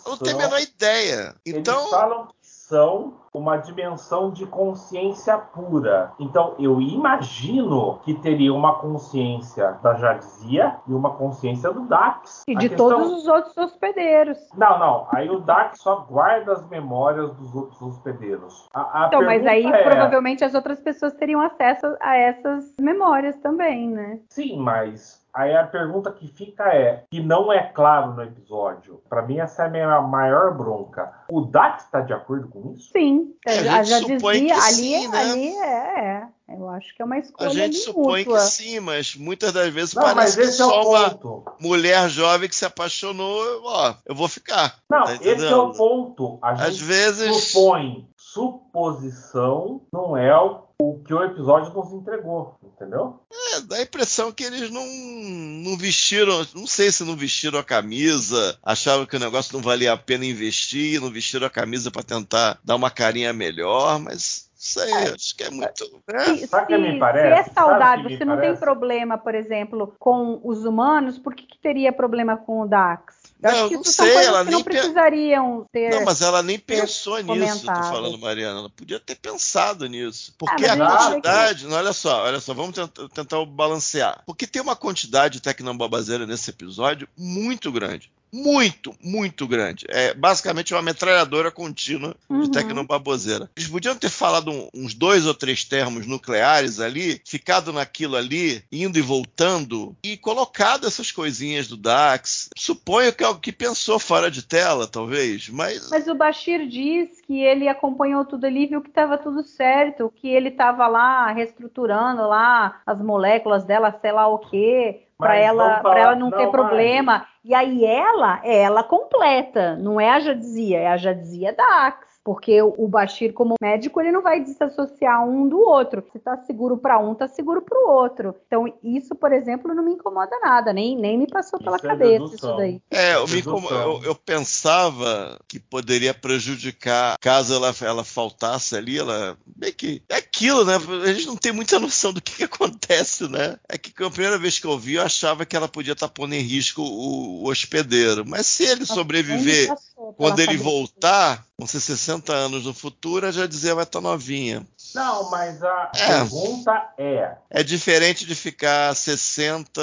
Speaker 3: Não tenho a menor ideia. Então,
Speaker 2: eles falam são uma dimensão de consciência pura. Então, eu imagino que teria uma consciência da Jadzia e uma consciência do Dax.
Speaker 1: E de questão... todos os outros hospedeiros.
Speaker 2: Não, não. Aí o Dax só guarda as memórias dos outros hospedeiros.
Speaker 1: A, a então, mas aí é... provavelmente as outras pessoas teriam acesso a essas memórias também, né?
Speaker 2: Sim, mas Aí a pergunta que fica é, que não é claro no episódio, para mim essa é a minha maior bronca. O Dax está de acordo com isso?
Speaker 1: Sim, a já dizia, ali, sim, né? ali é, é, eu acho que é uma escolha
Speaker 3: A gente supõe mútua. que sim, mas muitas das vezes não, parece que é só uma mulher jovem que se apaixonou, ó, eu vou ficar.
Speaker 2: Não, tá esse é o ponto. A gente Às vezes supõe suposição, não é o o que o episódio nos entregou, entendeu?
Speaker 3: É, dá a impressão que eles não, não vestiram, não sei se não vestiram a camisa, achavam que o negócio não valia a pena investir, não vestiram a camisa para tentar dar uma carinha melhor, mas sei, é, acho que é muito.
Speaker 1: Né? Se, se, parece, se, é saudável, se não parece? tem problema, por exemplo, com os humanos, por que, que teria problema com o Dax?
Speaker 3: Eu não, não sei, ela nem
Speaker 1: não precisariam ter.
Speaker 3: Não, mas ela nem pensou nisso, tô falando, Mariana. Ela podia ter pensado nisso. Porque ah, a quantidade. Que... olha só, olha só, vamos tentar, tentar balancear. Porque tem uma quantidade de tecnobabazeira nesse episódio muito grande muito, muito grande. É basicamente uma metralhadora contínua uhum. de tecnobaboseira. Eles podiam ter falado uns dois ou três termos nucleares ali, ficado naquilo ali, indo e voltando, e colocado essas coisinhas do Dax. Suponho que é o que pensou fora de tela, talvez, mas.
Speaker 1: Mas o Bashir diz que ele acompanhou tudo ali, viu que estava tudo certo, que ele estava lá reestruturando lá as moléculas dela, sei lá o quê para ela, para ela não, não ter problema. E aí ela, é ela completa, não é a Jadzia, é a Jadzia Dax. Porque o Bashir, como médico, ele não vai desassociar um do outro. Se tá seguro para um, tá seguro para o outro. Então, isso, por exemplo, não me incomoda nada, nem, nem me passou pela isso é cabeça é isso daí.
Speaker 3: É, eu, me eu, eu, pensava que poderia prejudicar caso ela, ela faltasse ali, ela. Bem que. É aquilo, né? A gente não tem muita noção do que, que acontece, né? É que a primeira vez que eu vi, eu achava que ela podia estar tá pondo em risco o, o hospedeiro. Mas se ele sobreviver quando ele voltar, com 60 anos no futuro, já dizia vai estar novinha.
Speaker 2: Não, mas a é. pergunta é.
Speaker 3: É diferente de ficar 60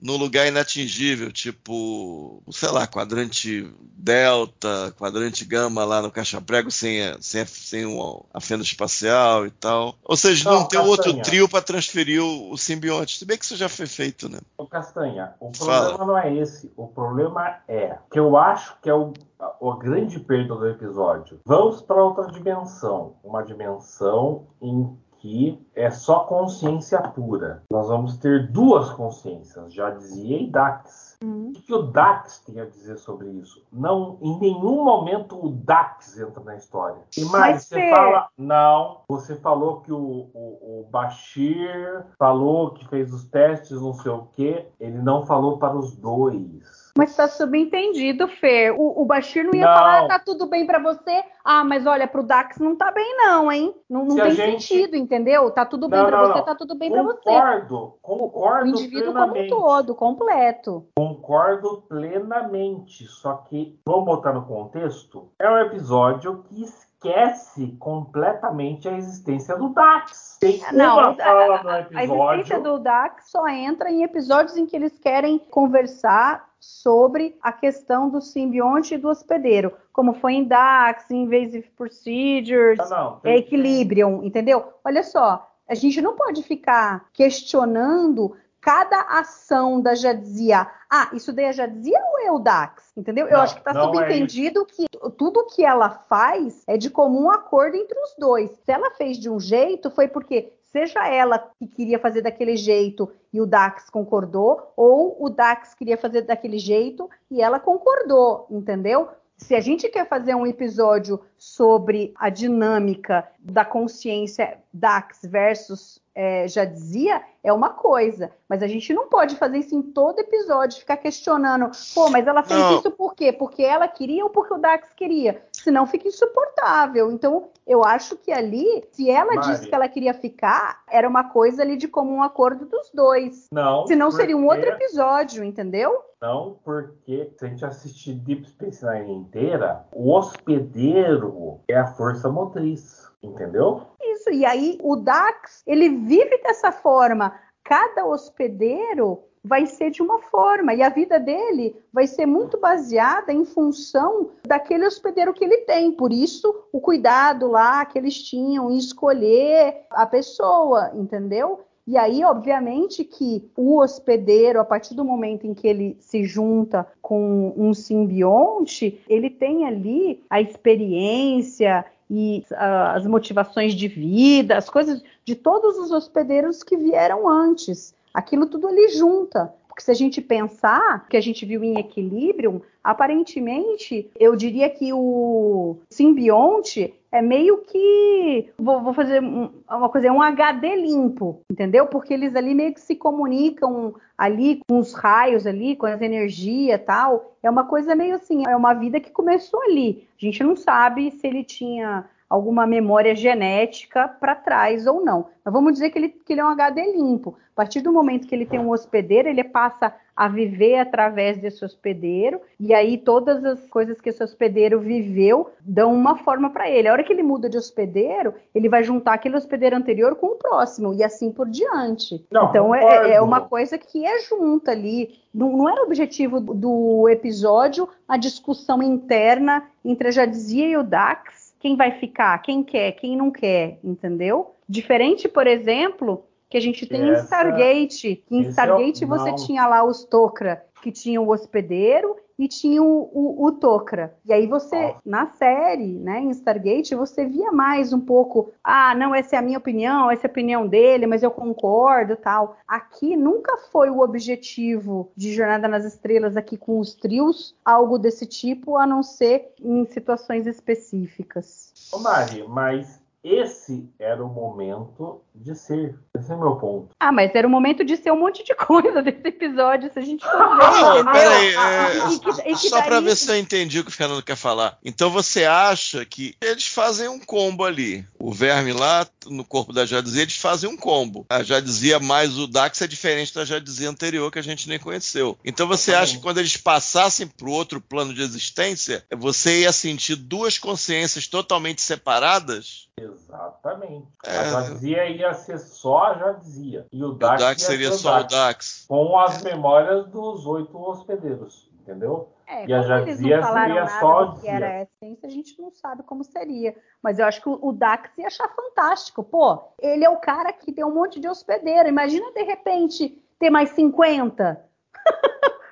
Speaker 3: no lugar inatingível, tipo, sei lá, quadrante delta, quadrante gama lá no caixa-prego sem, a, sem, a, sem a fenda espacial e tal. Ou seja, não, não tem outro trio para transferir o, o, simbionte. Se bem que isso já foi feito, né?
Speaker 2: Ô Castanha, o problema Fala. não é esse. O problema é que eu acho que é o, a grande perda do episódio. Vamos para outra dimensão. Uma dimensão em aqui é só consciência pura. Nós vamos ter duas consciências, já dizia e Dax. Uhum. O que o Dax tem a dizer sobre isso? Não, em nenhum momento o Dax entra na história. E mais, você fala. Não, você falou que o, o, o, Bashir falou que fez os testes, não sei o quê. Ele não falou para os dois.
Speaker 1: Mas tá subentendido, Fer. O, o Bashir não ia não. falar, tá tudo bem para você. Ah, mas olha, pro Dax não tá bem, não, hein? Não, não tem gente... sentido, entendeu? Tá tudo bem para você, tá tudo bem para você.
Speaker 2: Concordo, concordo.
Speaker 1: O indivíduo plenamente. como um todo, completo.
Speaker 2: Concordo plenamente. Só que, vamos botar no contexto, é um episódio que esquece completamente a existência do Dax. Tem
Speaker 1: não, uma fala no episódio. A existência do Dax só entra em episódios em que eles querem conversar sobre a questão do simbionte e do hospedeiro, como foi em DAX, Invasive Procedures, não, não, tem, Equilibrium, entendeu? Olha só, a gente não pode ficar questionando cada ação da Jadzia. Ah, isso daí é Jadzia ou é o Dax? Entendeu? Não, Eu acho que está é subentendido é que tudo que ela faz é de comum acordo entre os dois. Se ela fez de um jeito, foi porque seja ela que queria fazer daquele jeito e o Dax concordou, ou o Dax queria fazer daquele jeito e ela concordou, entendeu? Se a gente quer fazer um episódio sobre a dinâmica da consciência Dax versus é, já dizia, é uma coisa. Mas a gente não pode fazer isso em todo episódio, ficar questionando, pô, mas ela fez não. isso por quê? Porque ela queria ou porque o Dax queria? Senão fica insuportável. Então, eu acho que ali, se ela Mari. disse que ela queria ficar, era uma coisa ali de comum acordo dos dois.
Speaker 2: Não.
Speaker 1: Senão porque... seria um outro episódio, entendeu?
Speaker 2: Não, porque se a gente assistir Deep Space Nine inteira, o hospedeiro é a força motriz. Entendeu?
Speaker 1: Isso, e aí o Dax, ele vive dessa forma. Cada hospedeiro vai ser de uma forma e a vida dele vai ser muito baseada em função daquele hospedeiro que ele tem. Por isso, o cuidado lá que eles tinham em escolher a pessoa, entendeu? E aí, obviamente, que o hospedeiro, a partir do momento em que ele se junta com um simbionte, ele tem ali a experiência e uh, as motivações de vida, as coisas de todos os hospedeiros que vieram antes. Aquilo tudo ali junta. Porque se a gente pensar que a gente viu em equilíbrio, aparentemente eu diria que o simbionte é meio que vou, vou fazer uma coisa, é um HD limpo, entendeu? Porque eles ali meio que se comunicam ali com os raios ali, com as energias tal. É uma coisa meio assim, é uma vida que começou ali. A gente não sabe se ele tinha alguma memória genética para trás ou não. Mas vamos dizer que ele, que ele é um HD limpo. A partir do momento que ele tem um hospedeiro, ele passa a viver através desse hospedeiro, e aí todas as coisas que esse hospedeiro viveu dão uma forma para ele. A hora que ele muda de hospedeiro, ele vai juntar aquele hospedeiro anterior com o próximo, e assim por diante. Não, então é, é, uma coisa que é junta ali. Não, não era o objetivo do episódio a discussão interna entre a Jadzia e o Dax quem vai ficar, quem quer, quem não quer, entendeu? Diferente, por exemplo, que a gente tem Essa, em Stargate. Em Stargate é o... você tinha lá os Tok'ra, que tinham o hospedeiro e tinha o, o, o Tok'ra. E aí você, oh. na série, né, em Stargate, você via mais um pouco, ah, não, essa é a minha opinião, essa é a opinião dele, mas eu concordo tal. Aqui nunca foi o objetivo de Jornada nas Estrelas aqui com os trios, algo desse tipo, a não ser em situações específicas.
Speaker 2: Ô Mari, mas esse era o momento de ser. Esse é o meu ponto.
Speaker 1: Ah, mas era o momento de ser um monte de coisa desse episódio, se a gente for ver,
Speaker 3: entendeu? Peraí, é, só para ver se eu entendi o que o Fernando quer falar. Então você acha que eles fazem um combo ali. O verme lá no corpo da Jadzia, eles fazem um combo. A Jadzia mais o Dax é diferente da Jadzia anterior que a gente nem conheceu. Então você acha que quando eles passassem para o outro plano de existência, você ia sentir duas consciências totalmente separadas?
Speaker 2: Exatamente. É... A Jadzia ia ser só a Jadzia. E o Dax,
Speaker 3: o Dax seria só o Dax.
Speaker 2: Com as memórias dos oito hospedeiros, entendeu?
Speaker 1: É, e a Jadzia seria só a que era a essência, a gente não sabe como seria. Mas eu acho que o, Dax ia achar fantástico. Pô, ele é o cara que tem um monte de hospedeiro. Imagina, de repente, ter mais 50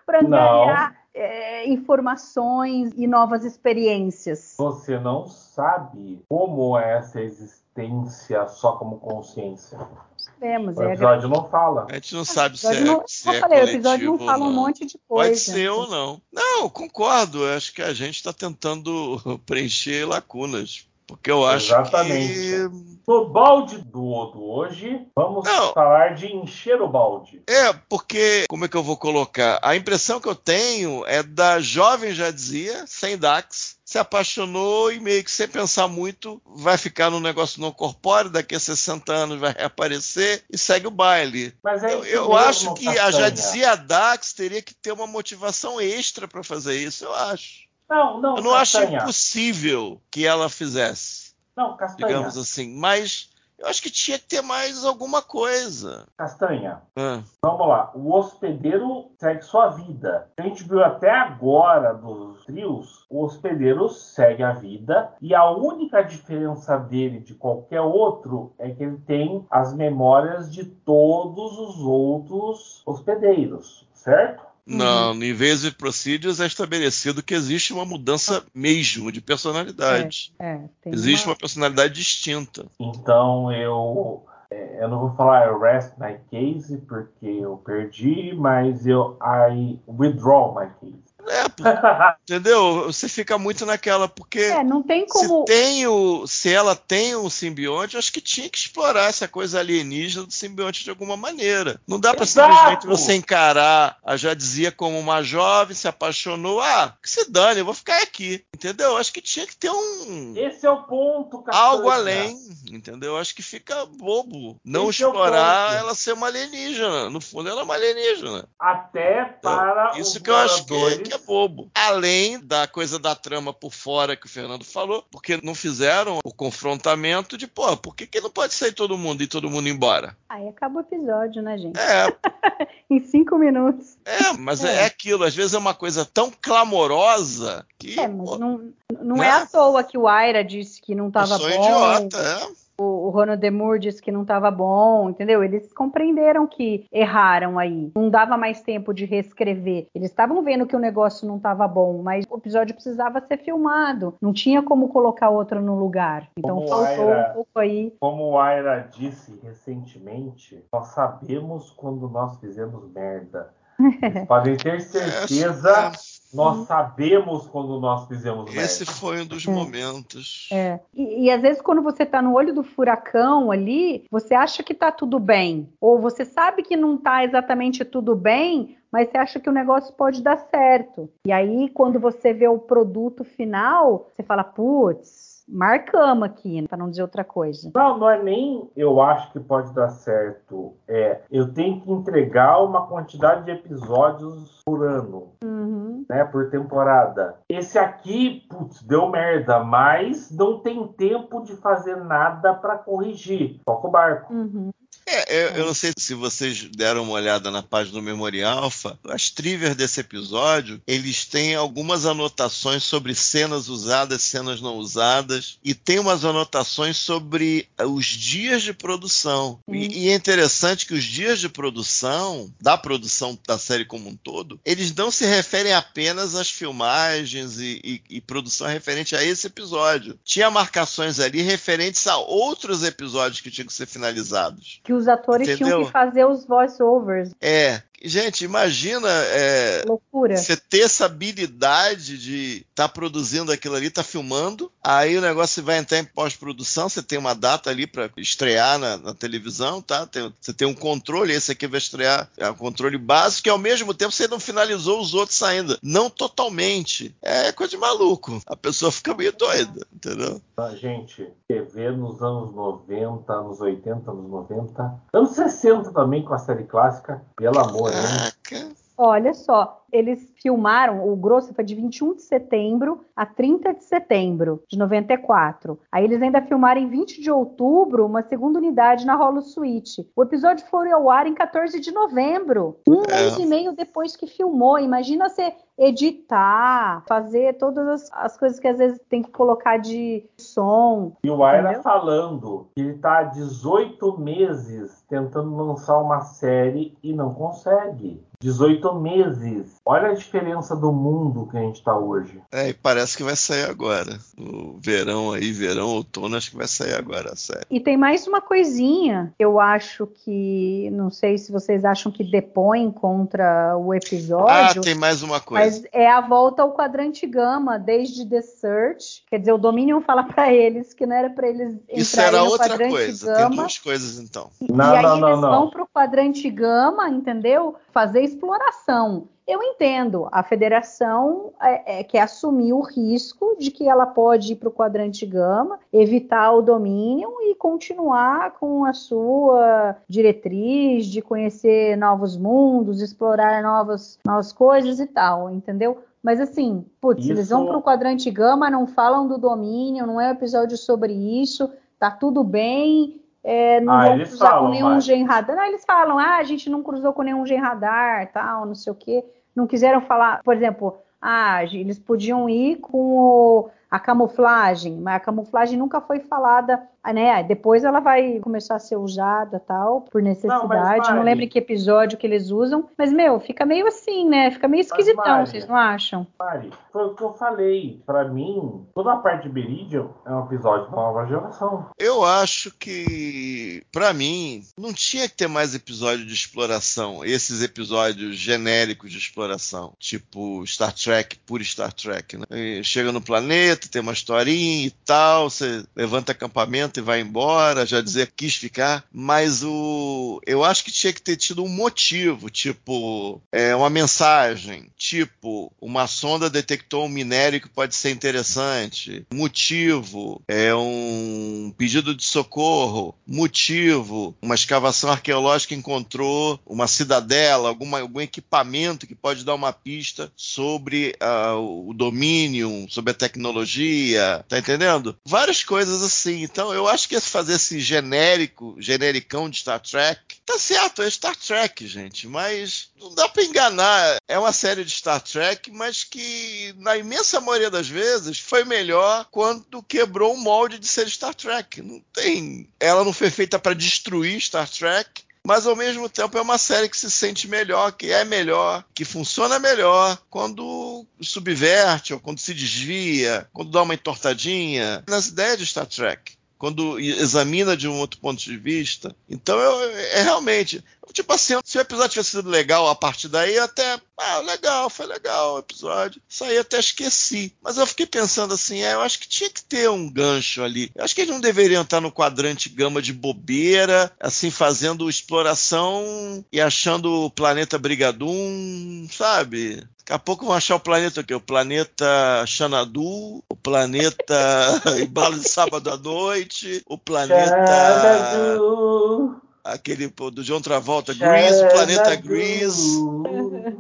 Speaker 1: para ganhar é, informações e novas experiências.
Speaker 2: Você não sabe como é essa existência só como consciência?
Speaker 1: Sabemos.
Speaker 2: O episódio é... não fala.
Speaker 3: A gente não sabe se é,
Speaker 1: não,
Speaker 3: se é
Speaker 1: falei, O episódio não fala um monte de coisa.
Speaker 3: Pode ser ou não. Não, concordo. Acho que a gente está tentando preencher lacunas. Porque eu acho
Speaker 2: Exatamente.
Speaker 3: que.
Speaker 2: No balde do Odo hoje, vamos Não. falar de encher o balde.
Speaker 3: É, porque, como é que eu vou colocar? A impressão que eu tenho é da jovem já dizia, sem Dax, se apaixonou e meio que sem pensar muito vai ficar no negócio não corpóreo, daqui a 60 anos vai reaparecer e segue o baile.
Speaker 2: Mas é
Speaker 3: eu, eu acho que a já dizia Dax teria que ter uma motivação extra para fazer isso, eu acho.
Speaker 2: Não, não.
Speaker 3: Eu não Castanha. acho impossível que ela fizesse.
Speaker 2: Não, Castanha.
Speaker 3: Digamos assim. Mas eu acho que tinha que ter mais alguma coisa.
Speaker 2: Castanha. Ah. Vamos lá. O hospedeiro segue sua vida. A gente viu até agora dos trios, o hospedeiro segue a vida e a única diferença dele de qualquer outro é que ele tem as memórias de todos os outros hospedeiros, certo?
Speaker 3: Não, no Invasive Procedures é estabelecido que existe uma mudança mesmo de personalidade.
Speaker 1: É, é,
Speaker 3: existe uma... uma... personalidade distinta.
Speaker 2: Então eu. É, eu não vou falar rest my case porque eu perdi, mas eu I withdraw my case.
Speaker 3: É, entendeu? Você fica muito naquela, porque
Speaker 1: é, não tem como...
Speaker 3: se, tem o, se ela tem um simbionte, acho que tinha que explorar essa coisa alienígena do simbionte de alguma maneira. Não dá para simplesmente você encarar, a já dizia como uma jovem, se apaixonou, ah, que se dane, eu vou ficar aqui. Entendeu? Acho que tinha que ter um.
Speaker 2: Esse é o ponto,
Speaker 3: Algo além, entendeu? Acho que fica bobo não Esse explorar é ela ser uma alienígena. No fundo, ela é uma alienígena.
Speaker 2: Até para.
Speaker 3: Então, isso que eu acho que é, que é bobo. Além da coisa da trama por fora que o Fernando falou, porque não fizeram o confrontamento de, pô, por que, que não pode sair todo mundo e todo mundo embora?
Speaker 1: Aí acaba o episódio, né, gente?
Speaker 3: É.
Speaker 1: em cinco minutos.
Speaker 3: É, mas é. é. aquilo. Às vezes é uma coisa tão clamorosa que.
Speaker 1: É, mas pô, não, não né? é à toa que o Aira disse que não estava bom.
Speaker 3: idiota, é
Speaker 1: o, Ronald Demur disse que não estava bom, entendeu? Eles compreenderam que erraram aí. Não dava mais tempo de reescrever. Eles estavam vendo que o negócio não estava bom, mas o episódio precisava ser filmado. Não tinha como colocar outro no lugar. Então como faltou Aira, um pouco aí.
Speaker 2: Como o Aira disse recentemente, nós sabemos quando nós fizemos merda. Vocês podem ter certeza nós sabemos quando nós fizemos
Speaker 3: Esse foi um dos é. momentos.
Speaker 1: É. E, e, às vezes, quando você está no olho do furacão ali, você acha que está tudo bem. Ou você sabe que não está exatamente tudo bem, mas você acha que o negócio pode dar certo. E aí, quando você vê o produto final, você fala, putz marcamos aqui, para não dizer outra coisa.
Speaker 2: Não, não é nem eu acho que pode dar certo. É, eu tenho que entregar uma quantidade de episódios por ano,
Speaker 1: uhum.
Speaker 2: né, por temporada. Esse aqui, putz, deu merda, mas não tem tempo de fazer nada para corrigir. Toca o barco.
Speaker 1: Uhum.
Speaker 3: É, eu, eu, não sei se vocês deram uma olhada na página do Memorial Alpha. As trivias desse episódio, eles têm algumas anotações sobre cenas usadas, cenas não usadas, e tem umas anotações sobre os dias de produção. E, e, é interessante que os dias de produção, da produção da série como um todo, eles não se referem apenas às filmagens e, e, e produção referente a esse episódio. Tinha marcações ali referentes a outros episódios que tinham que ser finalizados.
Speaker 1: Que os atores Entendeu? tinham que fazer os voice-overs.
Speaker 3: É, Gente, imagina é,
Speaker 1: Loucura.
Speaker 3: você ter essa habilidade de estar tá produzindo aquilo ali, tá filmando, aí o negócio vai entrar em pós-produção, você tem uma data ali para estrear na, na, televisão, tá? Tem, você tem um controle, esse aqui vai estrear, é um controle básico, e ao mesmo tempo você não finalizou os outros ainda. Não totalmente. É coisa de maluco. A pessoa fica meio doida, entendeu?
Speaker 2: A gente, TV nos anos 90, anos 80, anos 90, anos 60 também com a série clássica, pelo amor
Speaker 3: Caraca.
Speaker 1: Olha só, eles filmaram, o grosso foi de 21 de setembro a 30 de setembro de 94. Aí eles ainda filmaram em 20 de outubro uma segunda unidade na Holo Suite. O episódio foi ao ar em 14 de novembro, um é. mês e meio depois que filmou. Imagina você editar, fazer todas as, as, coisas que às vezes tem que colocar de som.
Speaker 2: E o Aira falando que ele está há 18 meses tentando lançar uma série e não consegue. 18 meses. Olha a diferença do mundo que a gente está hoje.
Speaker 3: É, e parece que vai sair agora. O verão aí, verão, outono, acho que vai sair agora a série.
Speaker 1: E tem mais uma coisinha que eu acho que. Não sei se vocês acham que depõe contra o episódio.
Speaker 3: Ah, tem mais uma coisa.
Speaker 1: Mas é a volta ao quadrante gama, desde The Search. Quer dizer, o Dominion fala para eles que não era para eles entrarem
Speaker 3: Isso era
Speaker 1: no
Speaker 3: outra
Speaker 1: quadrante
Speaker 3: coisa.
Speaker 1: gama.
Speaker 3: Tem duas coisas então.
Speaker 1: E,
Speaker 2: Não,
Speaker 1: e aí
Speaker 2: não, não,
Speaker 1: eles
Speaker 2: não.
Speaker 1: vão para o quadrante gama, entendeu? Fazer exploração. Eu entendo, a federação é, é, quer assumir o risco de que ela pode ir para o quadrante gama, evitar o domínio e continuar com a sua diretriz de conhecer novos mundos, explorar novas, novas coisas e tal, entendeu? Mas assim, putz,
Speaker 2: Isso-
Speaker 1: eles vão para o quadrante gama, não falam do domínio, não é um episódio sobre isso, tá tudo bem, é, não
Speaker 2: Ah,
Speaker 1: vão
Speaker 2: eles
Speaker 1: cruzar
Speaker 2: falam,
Speaker 1: com nenhum
Speaker 2: mas-
Speaker 1: gen radar. Não, eles falam, ah, a gente não cruzou com nenhum gen radar, tal, não sei o quê. Não quiseram falar, por exemplo, ah, eles podiam ir com o- a camuflagem, mas a camuflagem nunca foi falada, né? Depois ela vai começar a ser usada, tal, por necessidade. Não,
Speaker 2: Mari-
Speaker 1: lembro em que episódio que eles usam, mas meu, fica meio assim, né? Fica meio esquisitão,
Speaker 2: Mari-
Speaker 1: vocês não acham?
Speaker 2: Mari, foi o que eu falei. Pra mim, toda a parte de Meridian é um episódio da nova geração.
Speaker 3: Eu acho que, pra mim, não tinha que ter mais episódio de exploração. Esses episódios genéricos de exploração. Tipo Star Trek, puro Star Trek, né? Chega no planeta, tem uma historinha e tal, você levanta acampamento e vai embora, já dizer quis ficar. Mas o. Eu acho que tinha que ter tido um motivo, tipo, é, uma mensagem, tipo, uma sonda detectou um minério que pode ser interessante. Motivo, é um pedido de socorro. Motivo, uma escavação arqueológica encontrou uma cidadela, alguma, algum equipamento que pode dar uma pista sobre ah, o domínio, sobre a tecnologia, tá entendendo? Várias coisas assim. Então, eu acho que fazer esse genérico, genericão de Star Trek, tá certo, é Star Trek, gente, mas não dá pra enganar. É uma série de Star Trek, mas que na imensa maioria das vezes foi melhor quando quebrou o molde de ser Star Trek. Não tem, ela não foi feita pra destruir Star Trek. Mas ao mesmo tempo é uma série que se sente melhor, que é melhor, que funciona melhor quando subverte ou quando se desvia, quando dá uma entortadinha nas ideias de Star Trek quando examina de um outro ponto de vista. Então, eu, é realmente. Tipo assim, se o episódio tivesse sido legal a partir daí, até. Ah, legal, foi legal o episódio. Isso aí até esqueci. Mas eu fiquei pensando assim, é, eu acho que tinha que ter um gancho ali. Eu acho que eles não deveriam estar no quadrante gama de bobeira, assim, fazendo exploração e achando o planeta Brigadum, sabe? Daqui a pouco vão achar o planeta o quê? O planeta Xanadu, o planeta Embalo de Sábado à Noite, o planeta.
Speaker 2: Xanadu,
Speaker 3: Aquele do John Travolta, Grease, planeta. Grease.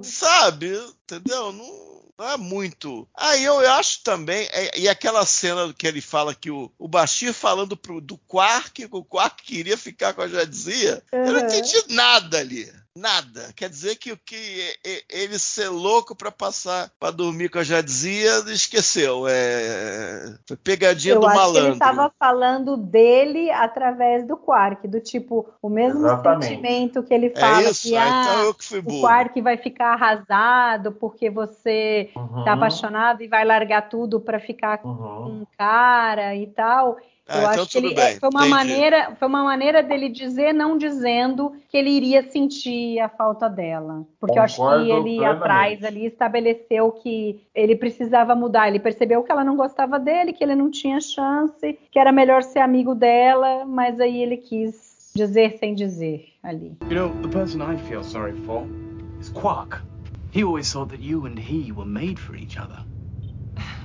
Speaker 3: Sabe? Entendeu? Não. Não é muito. Aí eu acho também, é- e aquela cena que ele fala que o, o Bashir falando pro, do Quark, que o Quark queria ficar com a Jadzia, eu não
Speaker 1: Uhum.
Speaker 3: entendi nada ali. Nada. Quer dizer que o que ele ser louco pra passar pra dormir com a Jadzia, esqueceu. É, foi pegadinha
Speaker 1: Eu
Speaker 3: do
Speaker 1: acho que
Speaker 3: malandro.
Speaker 1: ele estava falando dele através do Quark, do tipo, o mesmo
Speaker 2: Exatamente.
Speaker 1: sentimento que ele
Speaker 3: É
Speaker 1: fala
Speaker 3: isso?
Speaker 1: que
Speaker 3: Ah,
Speaker 1: ah,
Speaker 3: então eu que fui
Speaker 1: o. Quark vai ficar arrasado porque você
Speaker 2: Uhum,
Speaker 1: tá apaixonado e vai largar tudo para ficar com
Speaker 2: uhum.
Speaker 1: um cara e tal.
Speaker 3: Ah,
Speaker 1: eu
Speaker 3: então
Speaker 1: acho que ele
Speaker 3: bem,
Speaker 1: é, foi uma
Speaker 3: entendi.
Speaker 1: maneira, foi uma maneira dele dizer, não dizendo que ele iria sentir a falta dela, porque eu acho que
Speaker 2: Concordo
Speaker 1: ele
Speaker 2: plenamente.
Speaker 1: atrás ali estabeleceu que ele precisava mudar. Ele percebeu que ela não gostava dele, que ele não tinha chance, que era melhor ser amigo dela, mas aí ele quis dizer sem dizer ali.
Speaker 9: You know, the person I feel sorry for is Quark. He always thought that you and he were made for each other.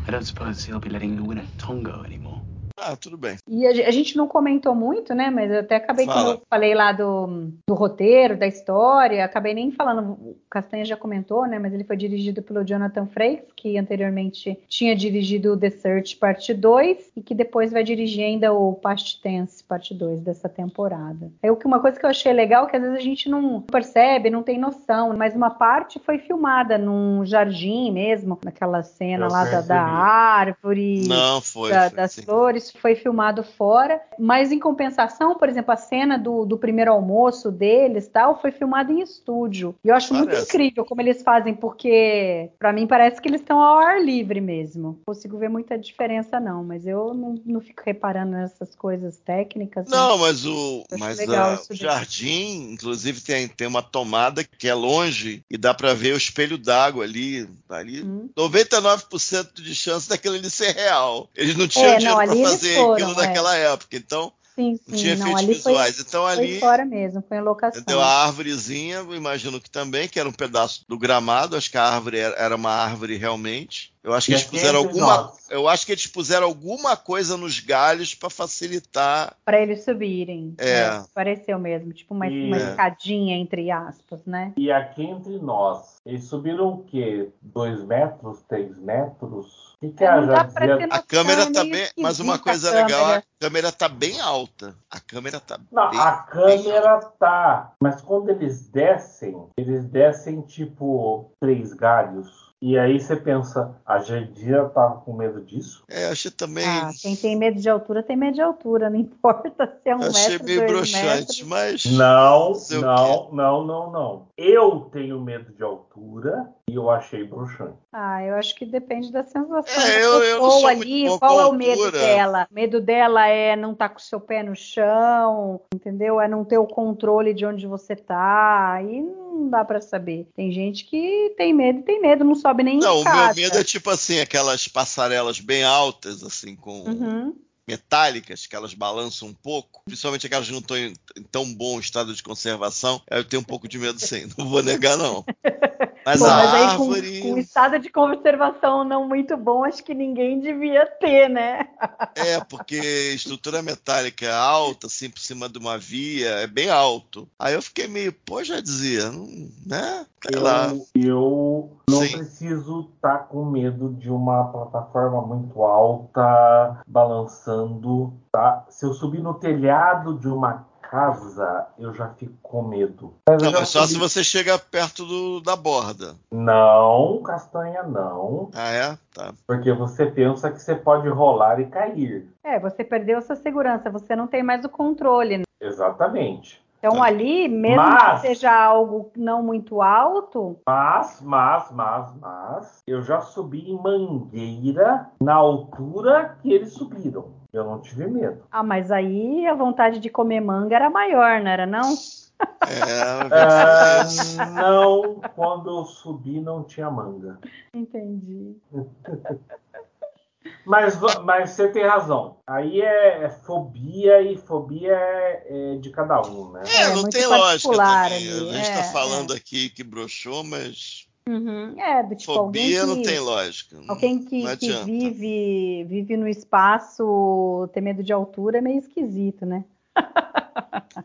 Speaker 9: I don't suppose he'll be letting you win at Tongo anymore.
Speaker 3: Ah, tudo bem.
Speaker 1: E a, a gente não comentou muito, né? Mas eu até acabei,
Speaker 3: Fala.
Speaker 1: quando eu falei lá do, do roteiro, da história, acabei nem falando. O Castanha já comentou, né? Mas ele foi dirigido pelo Jonathan Frakes, que anteriormente tinha dirigido o The Search Parte 2 e que depois vai dirigir ainda o Past Tense Parte 2 dessa temporada. É que uma coisa que eu achei legal que às vezes a gente não percebe, não tem noção, mas uma parte foi filmada num jardim mesmo, naquela cena
Speaker 2: Eu
Speaker 1: lá da, da árvore
Speaker 3: Não, foi.
Speaker 1: da-
Speaker 3: foi
Speaker 1: das
Speaker 3: sim.
Speaker 1: flores, isso foi filmado fora, mas em compensação, por exemplo, a cena do, do primeiro almoço deles tal foi filmada em estúdio. E eu acho parece. muito incrível como eles fazem, porque para mim parece que eles estão ao ar livre mesmo. Não consigo ver muita diferença, não, mas eu não, não fico reparando nessas coisas técnicas.
Speaker 3: Não, né? mas o, mas o jardim, inclusive, tem, tem uma tomada que é longe e dá para ver o espelho d'água ali. ali hum. 99% de chance daquilo ali ser real. Eles não tinham é, dinheiro para fazer foram, aquilo é. naquela época. Então,
Speaker 1: Sim, sim.
Speaker 3: Não tinha não, efeitos visuais.
Speaker 1: Foi,
Speaker 3: então ali.
Speaker 1: Foi fora mesmo, foi em locação.
Speaker 3: Entendeu? A árvorezinha, imagino que também, que era um pedaço do gramado, acho que a árvore era, era uma árvore realmente. Eu acho que eles puseram alguma, eu acho que eles puseram alguma coisa nos galhos para facilitar
Speaker 1: para eles subirem. É. é. pareceu mesmo, tipo uma, e... uma escadinha entre aspas, né?
Speaker 2: E aqui entre nós, eles subiram o quê? Dois metros, três metros? O que, que é, a
Speaker 3: dizia? A câmera tá bem, mas uma coisa a legal, a câmera tá bem alta. A câmera tá
Speaker 2: Não,
Speaker 3: bem,
Speaker 2: a câmera tá, mas quando eles descem, eles descem tipo três galhos. E aí você pensa, a Jandira tava com medo disso?
Speaker 3: É, achei também.
Speaker 1: Ah, quem tem medo de altura tem medo de altura, não importa se é um achei metro, meio broxante,
Speaker 3: mas.
Speaker 2: Não, não, não, não, não. Eu tenho medo de altura e eu achei broxante.
Speaker 1: Ah, eu acho que depende da sensação é, da eu, eu ali. Qual é o medo dela? O medo dela é não estar tá com o seu pé no chão, entendeu? É não ter o controle de onde você tá. Aí não dá para saber. Tem gente que tem medo e tem medo, não sobe nem
Speaker 3: Não, o meu medo é tipo assim, aquelas passarelas bem altas, assim, com. Uhum metálicas, que elas balançam um pouco, principalmente aquelas que não estão em, em, tão bom estado de conservação, eu tenho um pouco de medo sim, não vou negar não.
Speaker 1: Mas, Pô, a mas aí árvore... com, com estado de conservação não muito bom, acho que ninguém devia ter, né?
Speaker 3: é, porque estrutura metálica é alta, assim, por cima de uma via, é bem alto. Aí eu fiquei meio, pô, já dizia, né?
Speaker 2: Sei eu. Eu não Sim. preciso estar tá com medo de uma plataforma muito alta, balançando, tá? Se eu subir no telhado de uma casa, eu já fico com medo.
Speaker 3: Mas não, mas só se você chega perto do, da borda.
Speaker 2: Não, castanha não.
Speaker 3: Ah, é? Tá.
Speaker 2: Porque você pensa que você pode rolar e cair.
Speaker 1: É, você perdeu a sua segurança, você não tem mais o controle. Né?
Speaker 2: Exatamente.
Speaker 1: Então tá. ali, mesmo mas, que seja algo não muito alto.
Speaker 2: Mas, mas, mas, mas, eu já subi em mangueira na altura que eles subiram. Eu não tive medo.
Speaker 1: Ah, mas aí a vontade de comer manga era maior, não era não?
Speaker 2: É, é, não, quando eu subi não tinha manga.
Speaker 1: Entendi.
Speaker 2: Mas, mas você tem razão. Aí é, é fobia e fobia é, é, de cada um, né?
Speaker 3: É, não é tem lógica também. Ali. A gente está é, falando aqui que broxou, mas
Speaker 1: Uhum. É, do tipo,
Speaker 3: Fobia
Speaker 1: que,
Speaker 3: não tem lógica.
Speaker 1: Alguém que, que, vive, vive no espaço, ter medo de altura é meio esquisito, né?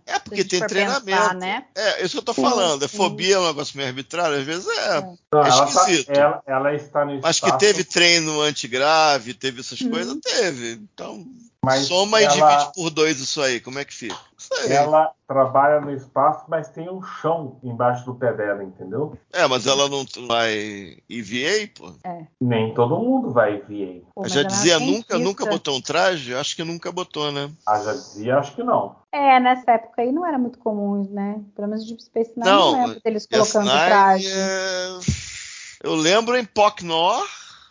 Speaker 3: É porque tem treinamento. Pensar, né? É, isso que eu tô falando. É fobia é um negócio meio arbitrário, às vezes é, é. Não, é esquisito.
Speaker 2: Ela, tá, ela, ela, está no
Speaker 3: Mas que teve treino antigrave, teve essas uhum. coisas, teve. Então, Mas Soma ela... e divide por dois isso aí, como é que fica?
Speaker 2: Ela trabalha no espaço, mas tem um chão embaixo do pé dela, entendeu?
Speaker 3: É, mas ela não vai EVA, pô?
Speaker 1: É.
Speaker 2: Nem todo mundo vai EVA.
Speaker 3: Pô, já dizia nunca, nunca botou um traje? Acho que nunca botou, né?
Speaker 2: Ah, já dizia, acho que não.
Speaker 1: É, nessa época aí não era muito comum, né? Pelo menos Deep Space Nine não, não lembro deles colocando traje. É...
Speaker 3: Eu lembro em Pocknor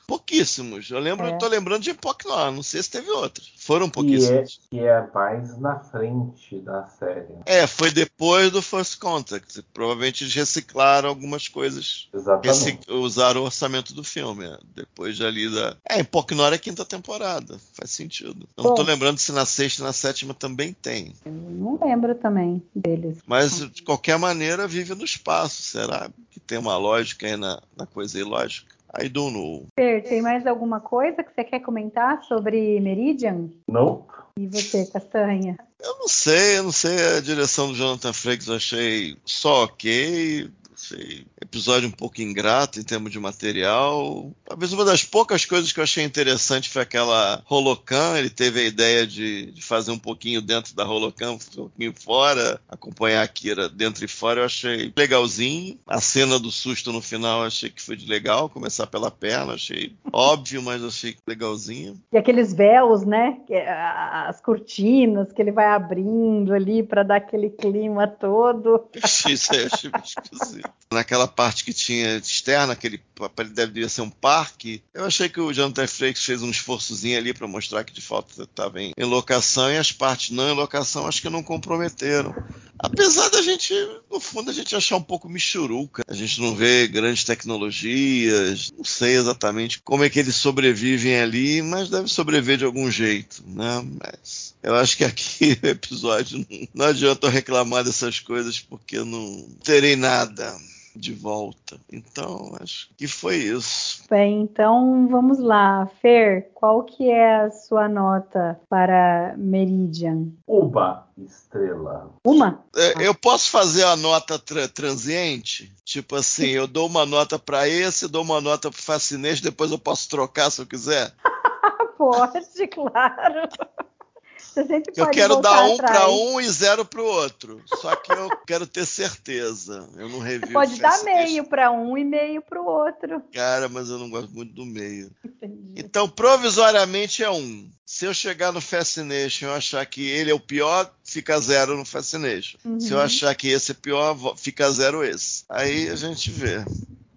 Speaker 3: pouquíssimos. Eu lembro, é. eu tô lembrando de Pocknor, não sei se teve outros. Foram pouquíssimos.
Speaker 2: Que é, que é mais na frente da série.
Speaker 3: É, foi depois do First Contact. Provavelmente eles reciclaram algumas coisas.
Speaker 2: Exatamente.
Speaker 3: Usaram o orçamento do filme. É. Depois ali da. É, em Pocknor é quinta temporada. Faz sentido. Eu não tô lembrando se na sexta e na sétima também tem.
Speaker 1: Eu não lembro também deles.
Speaker 3: Mas de qualquer maneira vive no espaço. Será que tem uma lógica aí na, na coisa ilógica? I don't know.
Speaker 1: Per, tem mais alguma coisa que você quer comentar sobre Meridian?
Speaker 2: Não.
Speaker 1: E você, Castanha?
Speaker 3: Eu não sei, eu não sei. A direção do Jonathan Frakes eu achei só ok. Achei episódio um pouco ingrato em termos de material. Talvez uma das poucas coisas que eu achei interessante foi aquela Holocan. Ele teve a ideia de, de fazer um pouquinho dentro da Holocan, um pouquinho fora, acompanhar a Kira dentro e fora. Eu achei legalzinho. A cena do susto no final eu achei que foi de legal, começar pela perna. Achei óbvio, mas achei legalzinho.
Speaker 1: E aqueles véus, né? As cortinas que ele vai abrindo ali para dar aquele clima todo.
Speaker 3: Isso aí eu achei esquisito. Naquela parte que tinha externa, aquele deve ser um parque, eu achei que o Jonathan Frakes fez um esforçozinho ali para mostrar que de fato estava em, em locação e as partes não em locação acho que não comprometeram. Apesar da gente, no fundo, a gente achar um pouco michuruca. A gente não vê grandes tecnologias, não sei exatamente como é que eles sobrevivem ali, mas deve sobreviver de algum jeito, né? Mas eu acho que aqui o episódio não, adianta reclamar dessas coisas porque eu não terei nada de volta. Então, acho que foi isso.
Speaker 1: Bem, então vamos lá. Fer, qual que é a sua nota para Meridian?
Speaker 2: Uma estrela.
Speaker 1: Uma?
Speaker 3: É, eu posso fazer a nota tra transiente? Tipo assim, eu dou uma nota para esse, dou uma nota para Fascinante, depois eu posso trocar se eu quiser?
Speaker 1: Pode, claro.
Speaker 3: Eu quero dar um para um e zero para o outro. Só que eu quero ter certeza. Eu não revi. Você
Speaker 1: pode dar meio para um e meio para o outro.
Speaker 3: Cara, mas eu não gosto muito do meio. Entendi. Então, provisoriamente é um. Se eu chegar no Fascination e achar que ele é o pior, fica zero no Fascination. Uhum. Se eu achar que esse é pior, fica zero esse. Aí a gente vê.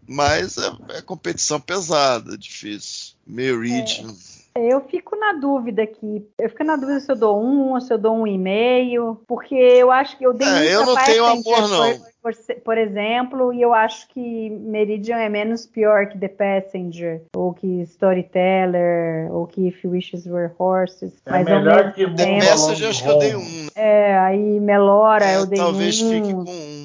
Speaker 3: Mas é, é competição pesada, difícil. Meio region. É.
Speaker 1: Eu fico na dúvida aqui. Eu fico na dúvida se eu dou um ou se eu dou um e meio, porque eu acho que eu dei
Speaker 3: é, eu não tenho amor não.
Speaker 1: Por, por, exemplo, e eu acho que Meridian é menos pior que The Passenger, ou que Storyteller, ou que If Wishes Were Horses.
Speaker 2: É mas melhor que
Speaker 3: The Passenger acho que eu dei um. Né?
Speaker 1: É, aí Melora é, eu dei
Speaker 3: talvez
Speaker 1: um.
Speaker 3: Talvez fique com um.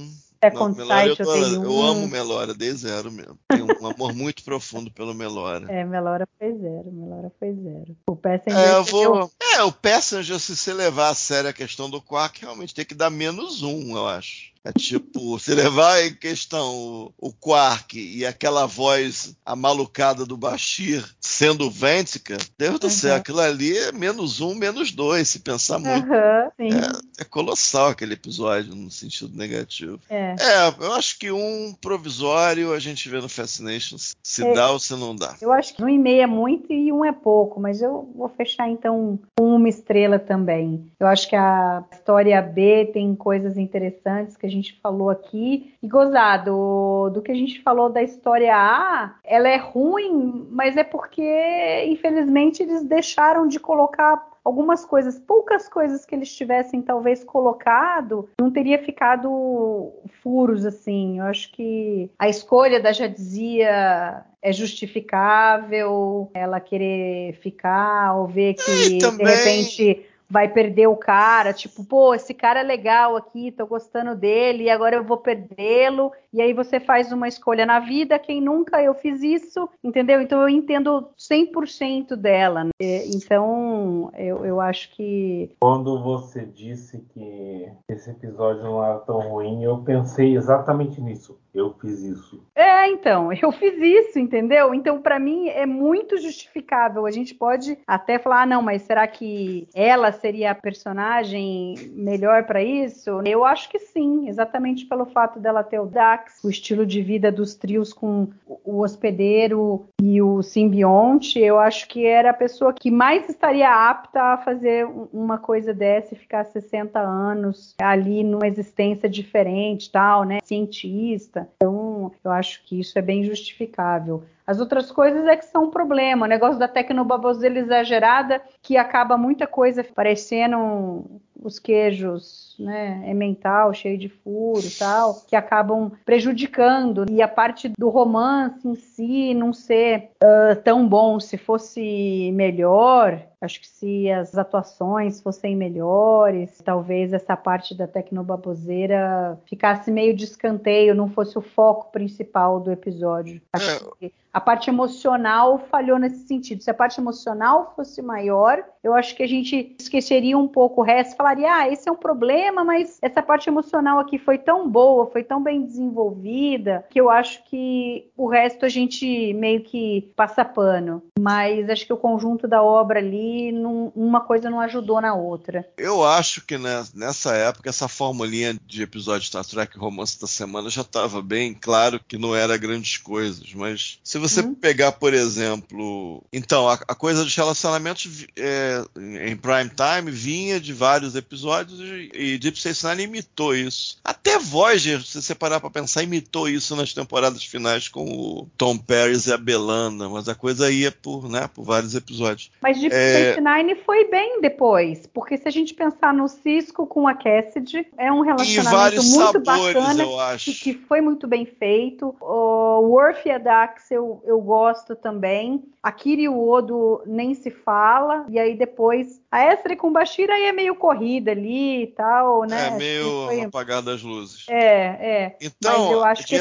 Speaker 1: Second Não, Melora, eu,
Speaker 3: eu, eu, amo Melora, dei zero mesmo. Tenho um amor muito profundo pelo Melora.
Speaker 1: É, Melora foi zero, Melora foi zero. O Passenger.
Speaker 3: É, eu vou... é, o Passenger, se você levar a sério a questão do Quark, realmente tem que dar menos um, eu acho. É tipo, se levar em questão o, o Quark e aquela voz amalucada do Bashir sendo Ventica, Deus uhum. do céu, aquilo ali é menos um, menos dois, se pensar muito.
Speaker 1: Uhum,
Speaker 3: é, é, colossal aquele episódio no sentido negativo.
Speaker 1: É.
Speaker 3: é. eu acho que um provisório a gente vê no Fascination se é, dá ou se não dá.
Speaker 1: Eu acho que um e meio é muito e um é pouco, mas eu vou fechar então com uma estrela também. Eu acho que a história B tem coisas interessantes que a gente falou aqui. E gozado, do que a gente falou da história A, ela é ruim, mas é porque, infelizmente, eles deixaram de colocar algumas coisas, poucas coisas que eles tivessem talvez colocado, não teria ficado furos assim. Eu acho que a escolha da Jadzia é justificável, ela querer ficar ou ver que de repente vai perder o cara, tipo, pô, esse cara é legal aqui, tô gostando dele, e agora eu vou perdê-lo, e aí você faz uma escolha na vida, quem nunca eu fiz isso, entendeu? Então eu entendo 100% dela. Né? Então eu, eu acho que.
Speaker 2: Quando você disse que esse episódio não era tão ruim, eu pensei exatamente nisso. Eu fiz isso.
Speaker 1: É, então, eu fiz isso, entendeu? Então, para mim, é muito justificável. A gente pode até falar, ah, não, mas será que ela seria a personagem melhor para isso? Eu acho que sim, exatamente pelo fato dela ter o Dax, o estilo de vida dos trios com o hospedeiro e o simbionte. Eu acho que era a pessoa que mais estaria apta a fazer uma coisa dessa e ficar 60 anos ali numa existência diferente, tal, né? Cientista. Então, eu acho que isso é bem justificável. As outras coisas é que são um problema. O negócio da tecnobaboseira exagerada, que acaba muita coisa parecendo os queijos, né, emmental, cheio de furo e tal, que acabam prejudicando. E a parte do romance em si não ser uh, tão bom, se fosse melhor, Acho que se as atuações fossem melhores, talvez essa parte da tecnobaboseira ficasse meio de escanteio, não fosse o foco principal do episódio. Acho é. que a parte emocional falhou nesse sentido. Se a parte emocional fosse maior, eu acho que a gente esqueceria um pouco o resto, falaria, ah, esse é um problema, mas essa parte emocional aqui foi tão boa, foi tão bem desenvolvida, que eu acho que o resto a gente meio que passa pano. Mas acho que o conjunto da obra ali, não, uma coisa não ajudou na outra.
Speaker 3: Eu acho que né, nessa época, essa formulinha de episódio Star Trek Romance da Semana já estava bem claro que não era grandes coisas, mas se você uhum. pegar, por exemplo, então, a, a coisa dos relacionamentos é, em prime time vinha de vários episódios e, e Deep Space Nine imitou isso. Até Voyager, se você parar para pensar, imitou isso nas temporadas finais com o Tom Paris e a Belanda, mas a coisa ia por, né, por vários episódios.
Speaker 1: Mas Deep é... Nine foi bem depois, porque se a gente pensar no Cisco com a Cassidy, é um relacionamento muito sabores, bacana e que foi muito bem feito. O Worf e a Dax eu eu, gosto também. A Kiri Odo nem se fala. E aí depois a Estre com Bashir aí é meio corrida ali e tal, né?
Speaker 3: É meio foi... apagada as luzes.
Speaker 1: É, é.
Speaker 3: Então, eu acho que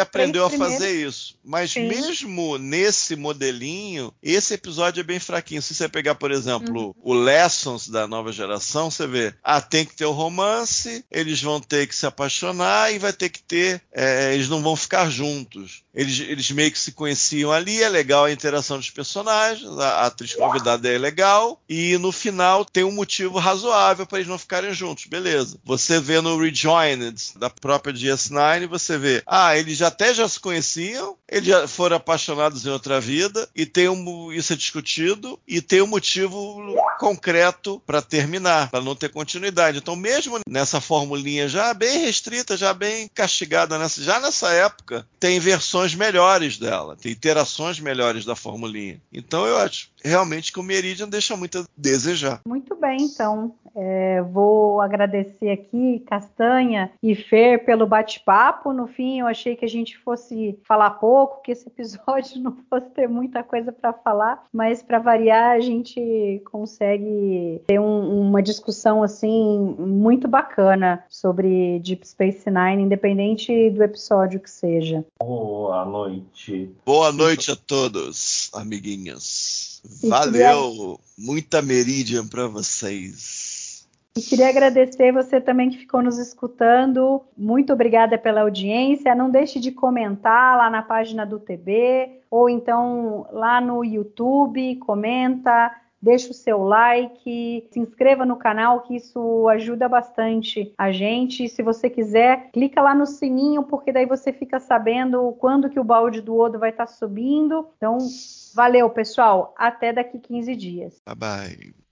Speaker 3: aprendeu a fazer isso. Mas Sim. mesmo nesse modelinho, esse episódio é bem fraquinho. Se você pegar, por exemplo, uhum. o Lessons da nova geração, você vê, ah, tem que ter o romance, eles vão ter que se apaixonar e vai ter que ter, é, eles não vão ficar juntos. Eles, eles meio que se conheciam ali, é legal a interação dos personagens, a, a atriz convidada é legal, e no final tem um motivo razoável para eles não ficarem juntos, beleza. Você vê no Rejoined da própria DS9, você vê, ah, eles já até já se conheciam, eles já foram apaixonados em outra vida, e tem um, isso é discutido, e tem um motivo concreto para terminar, para não ter continuidade. Então, mesmo nessa formulinha já bem restrita, já bem castigada, nessa, já nessa época, tem versões melhores dela, tem interações melhores da formulinha. Então eu acho realmente que o Meridian deixa muito a desejar.
Speaker 1: Muito bem, então. É, vou agradecer aqui, Castanha e Fer, pelo bate-papo. No fim, eu achei que a gente fosse falar pouco, que esse episódio não fosse ter muita coisa para falar, mas para variar, a gente consegue ter um, uma discussão assim muito bacana sobre Deep Space Nine, independente do episódio que seja.
Speaker 2: Boa noite.
Speaker 3: Boa noite a todos, amiguinhos. Valeu! Muita Meridian para vocês.
Speaker 1: E queria agradecer você também que ficou nos escutando. Muito obrigada pela audiência. Não deixe de comentar lá na página do TB ou então lá no YouTube, comenta, deixa o seu like, se inscreva no canal que isso ajuda bastante a gente. Se você quiser, clica lá no sininho porque daí você fica sabendo quando que o balde do Odo vai estar subindo. Então, valeu, pessoal. Até daqui 15 dias.
Speaker 3: Bye bye.